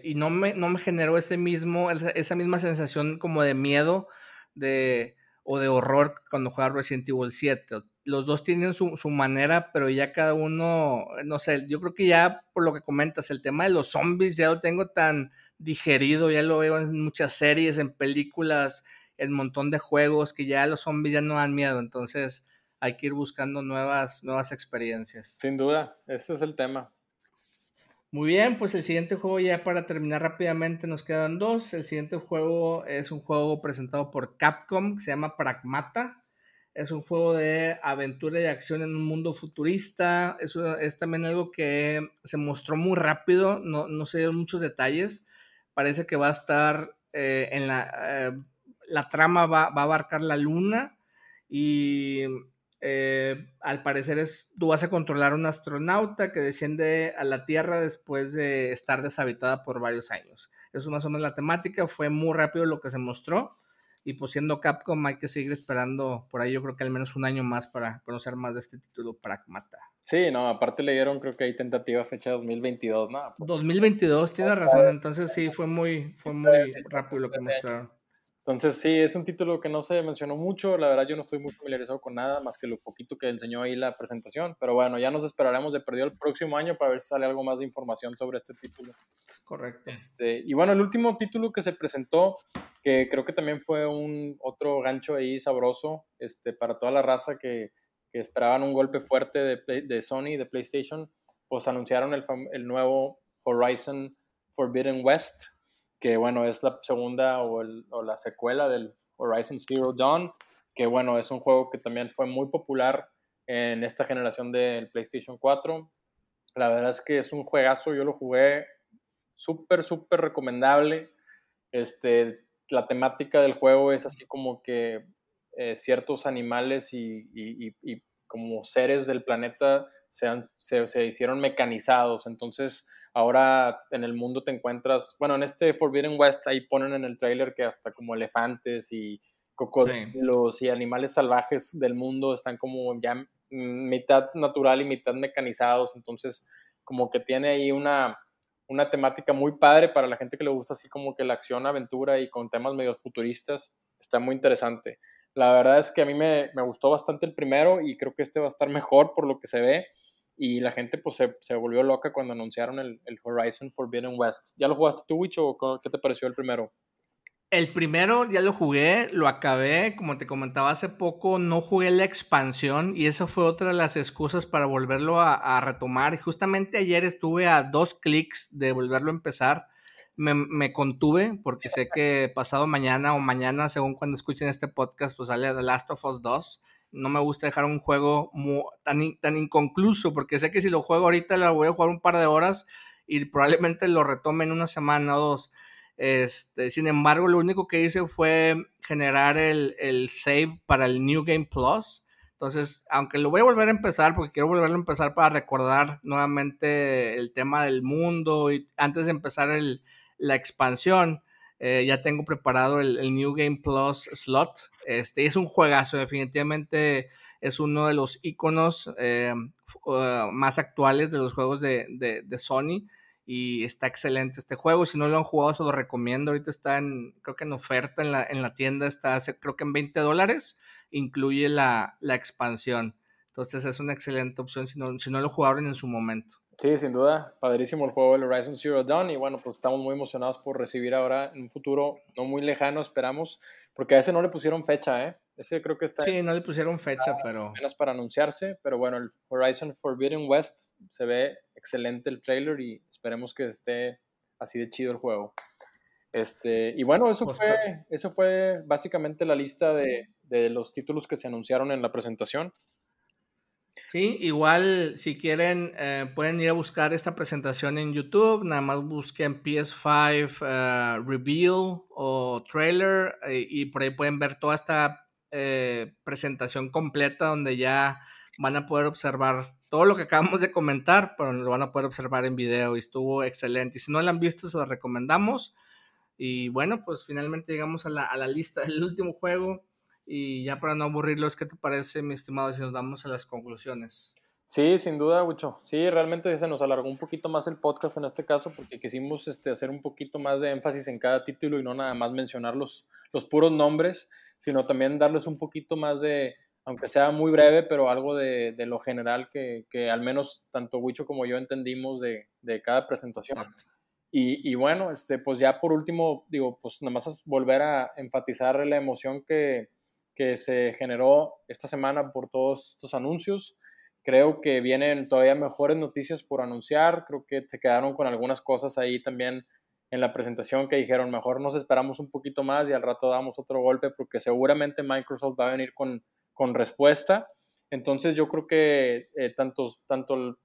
y no me, no me generó ese mismo, esa misma sensación como de miedo de, o de horror cuando jugaba Resident Evil 7 los dos tienen su, manera, pero ya cada uno, no sé, yo creo que ya por lo que comentas, el tema de los zombies ya lo tengo tan digerido, ya lo veo en muchas series, en películas, en un montón de juegos, que ya los zombies ya no dan miedo, entonces hay que ir buscando nuevas, nuevas experiencias. Sin duda, ese es el tema. Muy bien, pues el siguiente juego ya para terminar rápidamente nos quedan dos. El siguiente juego es un juego presentado por Capcom que se llama Pragmata. Es un juego de aventura y acción en un mundo futurista. Eso es también algo que se mostró muy rápido, no, no se dieron muchos detalles. Parece que va a estar eh, en la... Eh, la trama va, va, a abarcar la luna y eh, al parecer es, tú vas a controlar un astronauta que desciende a la Tierra después de estar deshabitada por varios años. Eso es más o menos la temática. Fue muy rápido lo que se mostró. Y pues siendo Capcom hay que seguir esperando por ahí yo creo que al menos un año más para conocer más de este título Pragmata. Sí, no, aparte le dieron creo que hay tentativa fecha 2022, ¿no? 2022, tiene razón, entonces sí, fue muy, fue muy rápido lo que mostraron. Entonces sí, es un título que no se mencionó mucho, la verdad yo no estoy muy familiarizado con nada, más que lo poquito que enseñó ahí la presentación, pero bueno, ya nos esperaremos de perdido el próximo año para ver si sale algo más de información sobre este título. Correcto. Este, y bueno, el último título que se presentó, que creo que también fue un otro gancho ahí sabroso este, para toda la raza que, que esperaban un golpe fuerte de, de Sony, de PlayStation, pues anunciaron el, el nuevo Horizon Forbidden West, que bueno, es la segunda o, la secuela del Horizon Zero Dawn, que bueno, es un juego que también fue muy popular en esta generación del PlayStation 4. La verdad es que es un juegazo, yo lo jugué súper, súper recomendable. Este, la temática del juego es así como que eh, ciertos animales y, como seres del planeta se, se, hicieron mecanizados. Entonces, ahora en el mundo te encuentras, bueno, en este Forbidden West ahí ponen en el trailer que hasta como elefantes y cocodrilos y animales salvajes del mundo están como ya mitad natural y mitad mecanizados. Entonces, como que tiene ahí una, una temática muy padre para la gente que le gusta así como que la acción, aventura y con temas medio futuristas. Está muy interesante. La verdad es que a mí me, me, gustó bastante el primero y creo que este va a estar mejor por lo que se ve. Y la gente pues se, se volvió loca cuando anunciaron el, el, Horizon Forbidden West. ¿Ya lo jugaste tú, Wich, o qué te pareció el primero? El primero ya lo jugué, lo acabé, como te comentaba hace poco, no jugué la expansión y esa fue otra de las excusas para volverlo a, retomar. Y justamente ayer estuve a dos clics de volverlo a empezar. Me, contuve porque sé que pasado mañana o mañana, según cuando escuchen este podcast, pues sale The Last of Us 2. No me gusta dejar un juego tan, tan inconcluso porque sé que si lo juego ahorita lo voy a jugar un par de horas y probablemente lo retome en una semana o dos. Este, sin embargo, lo único que hice fue generar el, el, save para el New Game Plus. Entonces, aunque lo voy a volver a empezar, porque quiero volverlo a empezar para recordar nuevamente el tema del mundo y antes de empezar el, la expansión, eh, ya tengo preparado el, New Game Plus slot. Este es un juegazo, definitivamente es uno de los iconos eh, uh, más actuales de los juegos de, de, de Sony y está excelente este juego. Si no lo han jugado, se lo recomiendo. Ahorita está en, creo que en oferta en la, en la tienda, está creo que en 20 dólares, incluye la, la, expansión. Entonces es una excelente opción si no, si no lo jugaron en su momento. Sí, sin duda, padrísimo el juego del Horizon Zero Dawn y bueno, pues estamos muy emocionados por recibir ahora en un futuro no muy lejano, esperamos, porque a ese no le pusieron fecha, ¿eh? Ese creo que está... Sí, no le pusieron fecha, pero... Apenas para anunciarse, pero bueno, el Horizon Forbidden West se ve excelente el trailer y esperemos que esté así de chido el juego. Este, y bueno, eso pues, fue, eso fue básicamente la lista de, de los títulos que se anunciaron en la presentación. Sí, igual si quieren eh, pueden ir a buscar esta presentación en YouTube, nada más busquen PS5 eh, Reveal o trailer eh, y por ahí pueden ver toda esta presentación completa donde ya van a poder observar todo lo que acabamos de comentar, pero lo van a poder observar en video y estuvo excelente. Y si no lo han visto, se lo recomendamos. Y bueno, pues finalmente llegamos a la, a la lista del último juego y ya para no aburrirlos, ¿qué te parece, mi estimado, si nos damos a las conclusiones? Sí, sin duda, Wicho. Sí, realmente se nos alargó un poquito más el podcast en este caso porque quisimos este, hacer un poquito más de énfasis en cada título y no nada más mencionar los, los puros nombres, sino también darles un poquito más de, aunque sea muy breve, pero algo de, de lo general que, que, al menos tanto Wicho como yo entendimos de, de cada presentación. Y, y, bueno, este, pues ya por último, digo, pues nada más volver a enfatizar la emoción que, que se generó esta semana por todos estos anuncios. Creo que vienen todavía mejores noticias por anunciar. Creo que se quedaron con algunas cosas ahí también en la presentación que dijeron, mejor nos esperamos un poquito más y al rato damos otro golpe porque seguramente Microsoft va a venir con, con respuesta. Entonces yo creo que eh, tanto, tanto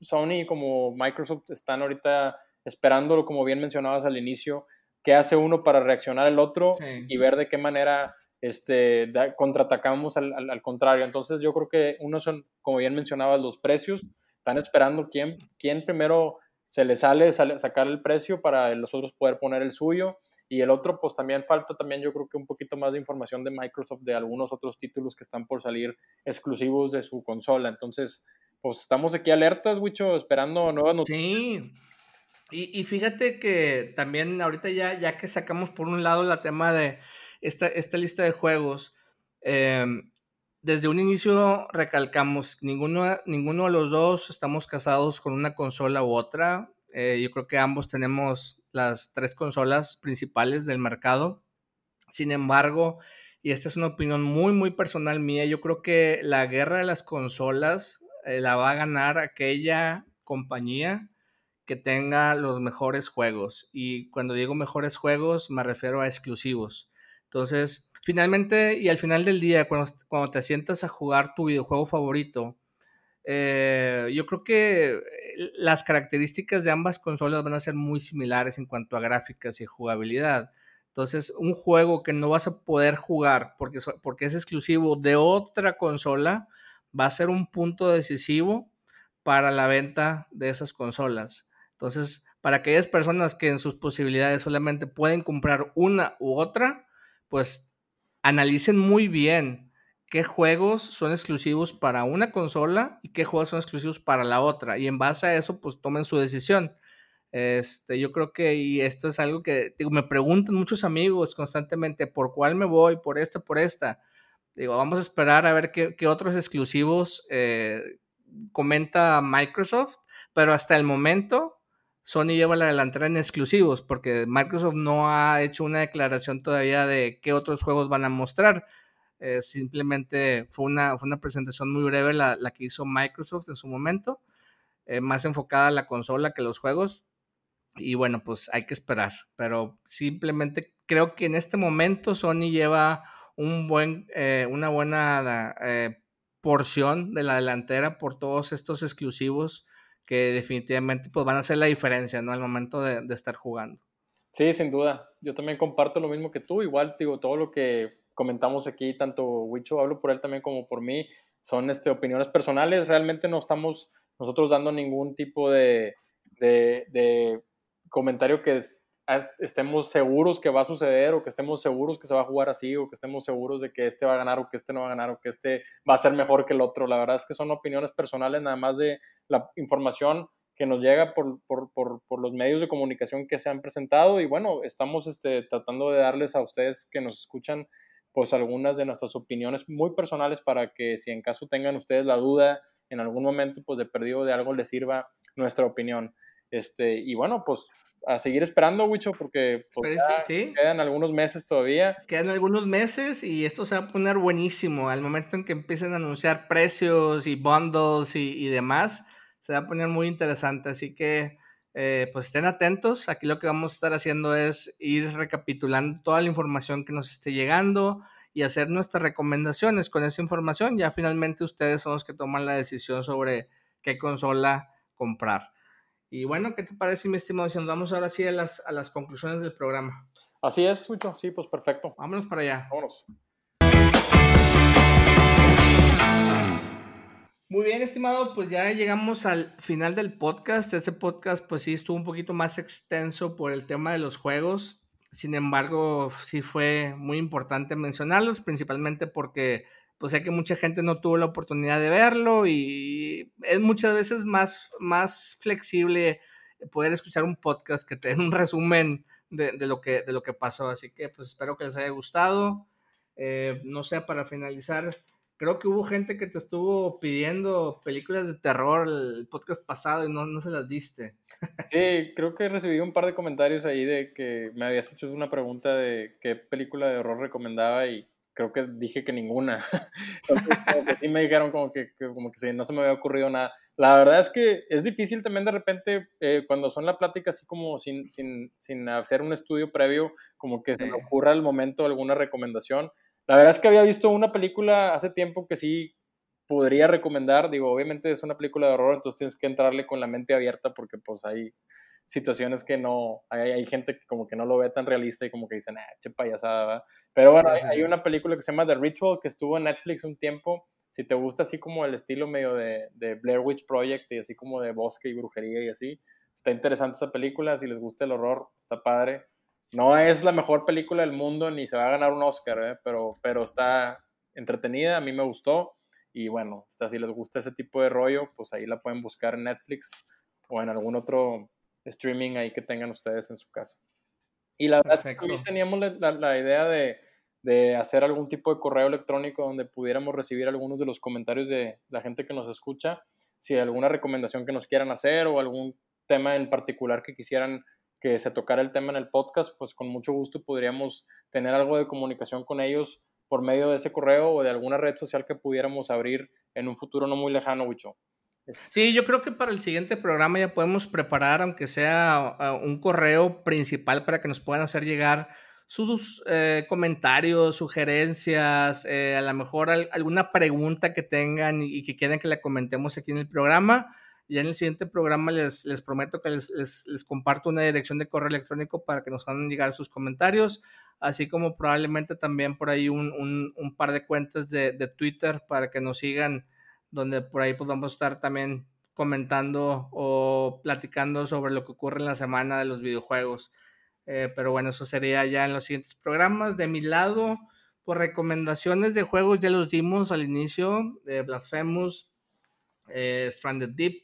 Sony como Microsoft están ahorita esperándolo, como bien mencionabas al inicio, qué hace uno para reaccionar el otro y ver de qué manera este, contraatacamos al, al, contrario. Entonces yo creo que uno son, como bien mencionabas, los precios. Están esperando quién, quién primero se le sale, sacar el precio para los otros poder poner el suyo. Y el otro, pues también falta también yo creo que un poquito más de información de Microsoft de algunos otros títulos que están por salir exclusivos de su consola. Entonces, pues estamos aquí alertas, Wicho, esperando nuevas noticias. Sí. Y, y, fíjate que también ahorita ya, ya que sacamos por un lado la tema de, esta, lista de juegos, em, desde un inicio recalcamos, ninguno, ninguno de los dos estamos casados con una consola u otra. Eh, yo creo que ambos tenemos las tres consolas principales del mercado. Sin embargo, y esta es una opinión muy, muy personal mía, yo creo que la guerra de las consolas eh, la va a ganar aquella compañía que tenga los mejores juegos. Y cuando digo mejores juegos, me refiero a exclusivos. Entonces, finalmente y al final del día, cuando, cuando te sientas a jugar tu videojuego favorito, eh, yo creo que eh, las características de ambas consolas van a ser muy similares en cuanto a gráficas y jugabilidad. Entonces, un juego que no vas a poder jugar porque, porque es exclusivo de otra consola va a ser un punto decisivo para la venta de esas consolas. Entonces, para aquellas personas que en sus posibilidades solamente pueden comprar una u otra, pues analicen muy bien qué juegos son exclusivos para una consola y qué juegos son exclusivos para la otra. Y en base a eso, pues tomen su decisión. Este, yo creo que, y esto es algo que me preguntan muchos amigos constantemente, ¿por cuál me voy? ¿Por esta? ¿Por esta? Digo, vamos a esperar a ver qué, otros exclusivos eh, comenta Microsoft, pero hasta el momento Sony lleva la delantera en exclusivos, porque Microsoft no ha hecho una declaración todavía de qué otros juegos van a mostrar. Eh, simplemente fue una, fue una presentación muy breve la, que hizo Microsoft en su momento, eh, más enfocada a la consola que los juegos. Y bueno, pues hay que esperar, pero simplemente creo que en este momento Sony lleva un buen, eh, una buena porción de la delantera por todos estos exclusivos que definitivamente pues, van a hacer la diferencia, ¿no? Al momento de, estar jugando. Sí, sin duda. Yo también comparto lo mismo que tú. Igual, digo, todo lo que comentamos aquí, tanto Wicho, hablo por él también como por mí, son este, opiniones personales. Realmente no estamos nosotros dando ningún tipo de, de, de comentario que estemos seguros que va a suceder o que estemos seguros que se va a jugar así o que estemos seguros de que este va a ganar o que este no va a ganar o que este va a ser mejor que el otro. La verdad es que son opiniones personales nada más de la información que nos llega por, por, por, por los medios de comunicación que se han presentado y bueno, estamos este, tratando de darles a ustedes que nos escuchan pues algunas de nuestras opiniones muy personales para que si en caso tengan ustedes la duda en algún momento pues de perdido de algo les sirva nuestra opinión. Este, y bueno, pues a seguir esperando, Wicho, porque pues, quedan algunos meses todavía. Quedan algunos meses y esto se va a poner buenísimo. Al momento en que empiecen a anunciar precios y bundles y, demás, se va a poner muy interesante. Así que, eh, pues estén atentos. Aquí lo que vamos a estar haciendo es ir recapitulando toda la información que nos esté llegando y hacer nuestras recomendaciones con esa información. Ya finalmente ustedes son los que toman la decisión sobre qué consola comprar. Y bueno, ¿qué te parece, mi estimado? Si nos vamos ahora sí a las, a las conclusiones del programa. Así es, mucho. Sí, pues perfecto. Vámonos para allá. Vámonos. Muy bien, estimado, pues ya llegamos al final del podcast. Este podcast, pues sí, estuvo un poquito más extenso por el tema de los juegos. Sin embargo, sí fue muy importante mencionarlos, principalmente porque pues sé que mucha gente no tuvo la oportunidad de verlo y es muchas veces más, más flexible poder escuchar un podcast que te den un resumen de, lo que, de lo que pasó. Así que pues espero que les haya gustado. Eh, no sé, para finalizar, creo que hubo gente que te estuvo pidiendo películas de terror el podcast pasado y no, no se las diste. Sí, creo que recibí un par de comentarios ahí de que me habías hecho una pregunta de qué película de horror recomendaba y creo que dije que ninguna. Entonces, sí me dijeron como que, como que no se me había ocurrido nada. La verdad es que es difícil también de repente, eh, cuando son la plática así como sin, sin, sin, hacer un estudio previo, como que se me ocurra al momento alguna recomendación. La verdad es que había visto una película hace tiempo que sí podría recomendar. Digo, obviamente es una película de horror, entonces tienes que entrarle con la mente abierta porque pues hay situaciones que no, hay, hay, gente que como que no lo ve tan realista y como que dicen, ah, che payasada, Pero bueno, hay, una película que se llama The Ritual que estuvo en Netflix un tiempo. Si te gusta así como el estilo medio de, de Blair Witch Project y así como de bosque y brujería y así, está interesante esa película. Si les gusta el horror, está padre. No es la mejor película del mundo ni se va a ganar un Oscar, ¿eh? pero, pero está entretenida, a mí me gustó. Y bueno, si les gusta ese tipo de rollo, pues ahí la pueden buscar en Netflix o en algún otro streaming ahí que tengan ustedes en su casa. Y la verdad es que también teníamos la, la, idea de, de, hacer algún tipo de correo electrónico donde pudiéramos recibir algunos de los comentarios de la gente que nos escucha, si hay alguna recomendación que nos quieran hacer o algún tema en particular que quisieran que se tocara el tema en el podcast, pues con mucho gusto podríamos tener algo de comunicación con ellos por medio de ese correo o de alguna red social que pudiéramos abrir en un futuro no muy lejano, Wicho. Sí, yo creo que para el siguiente programa ya podemos preparar, aunque sea un correo principal para que nos puedan hacer llegar sus eh, comentarios, sugerencias, eh, a lo mejor alguna pregunta que tengan y, que quieran que la comentemos aquí en el programa. Ya en el siguiente programa les, les prometo que les, les, comparto una dirección de correo electrónico para que nos hagan llegar sus comentarios, así como probablemente también por ahí un, un, un par de cuentas de, de, Twitter para que nos sigan, donde por ahí podamos estar también comentando o platicando sobre lo que ocurre en la semana de los videojuegos. Eh, pero bueno, eso sería ya en los siguientes programas. De mi lado, por recomendaciones de juegos ya los dimos al inicio, de Blasphemous, eh, Stranded Deep.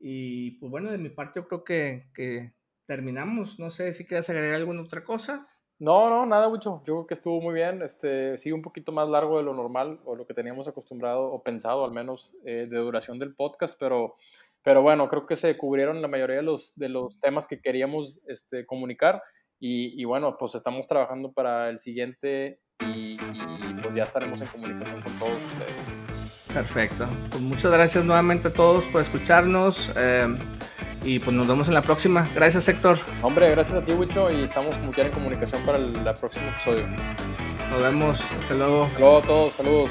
Y pues bueno, de mi parte yo creo que, que terminamos. No sé si quieres agregar alguna otra cosa. No, no, nada mucho. Yo creo que estuvo muy bien. Este, sigue un poquito más largo de lo normal o lo que teníamos acostumbrado o pensado al menos eh, de duración del podcast, pero pero bueno, creo que se cubrieron la mayoría de los, de los temas que queríamos este, comunicar. Y, bueno, pues estamos trabajando para el siguiente y, pues ya estaremos en comunicación con todos ustedes. Perfecto. Pues muchas gracias nuevamente a todos por escucharnos. Eh, y pues nos vemos en la próxima. Gracias, Héctor. Hombre, gracias a ti, Wicho. Y estamos como en comunicación para el, próximo episodio. Nos vemos. Hasta luego. Hasta luego a todos. Saludos.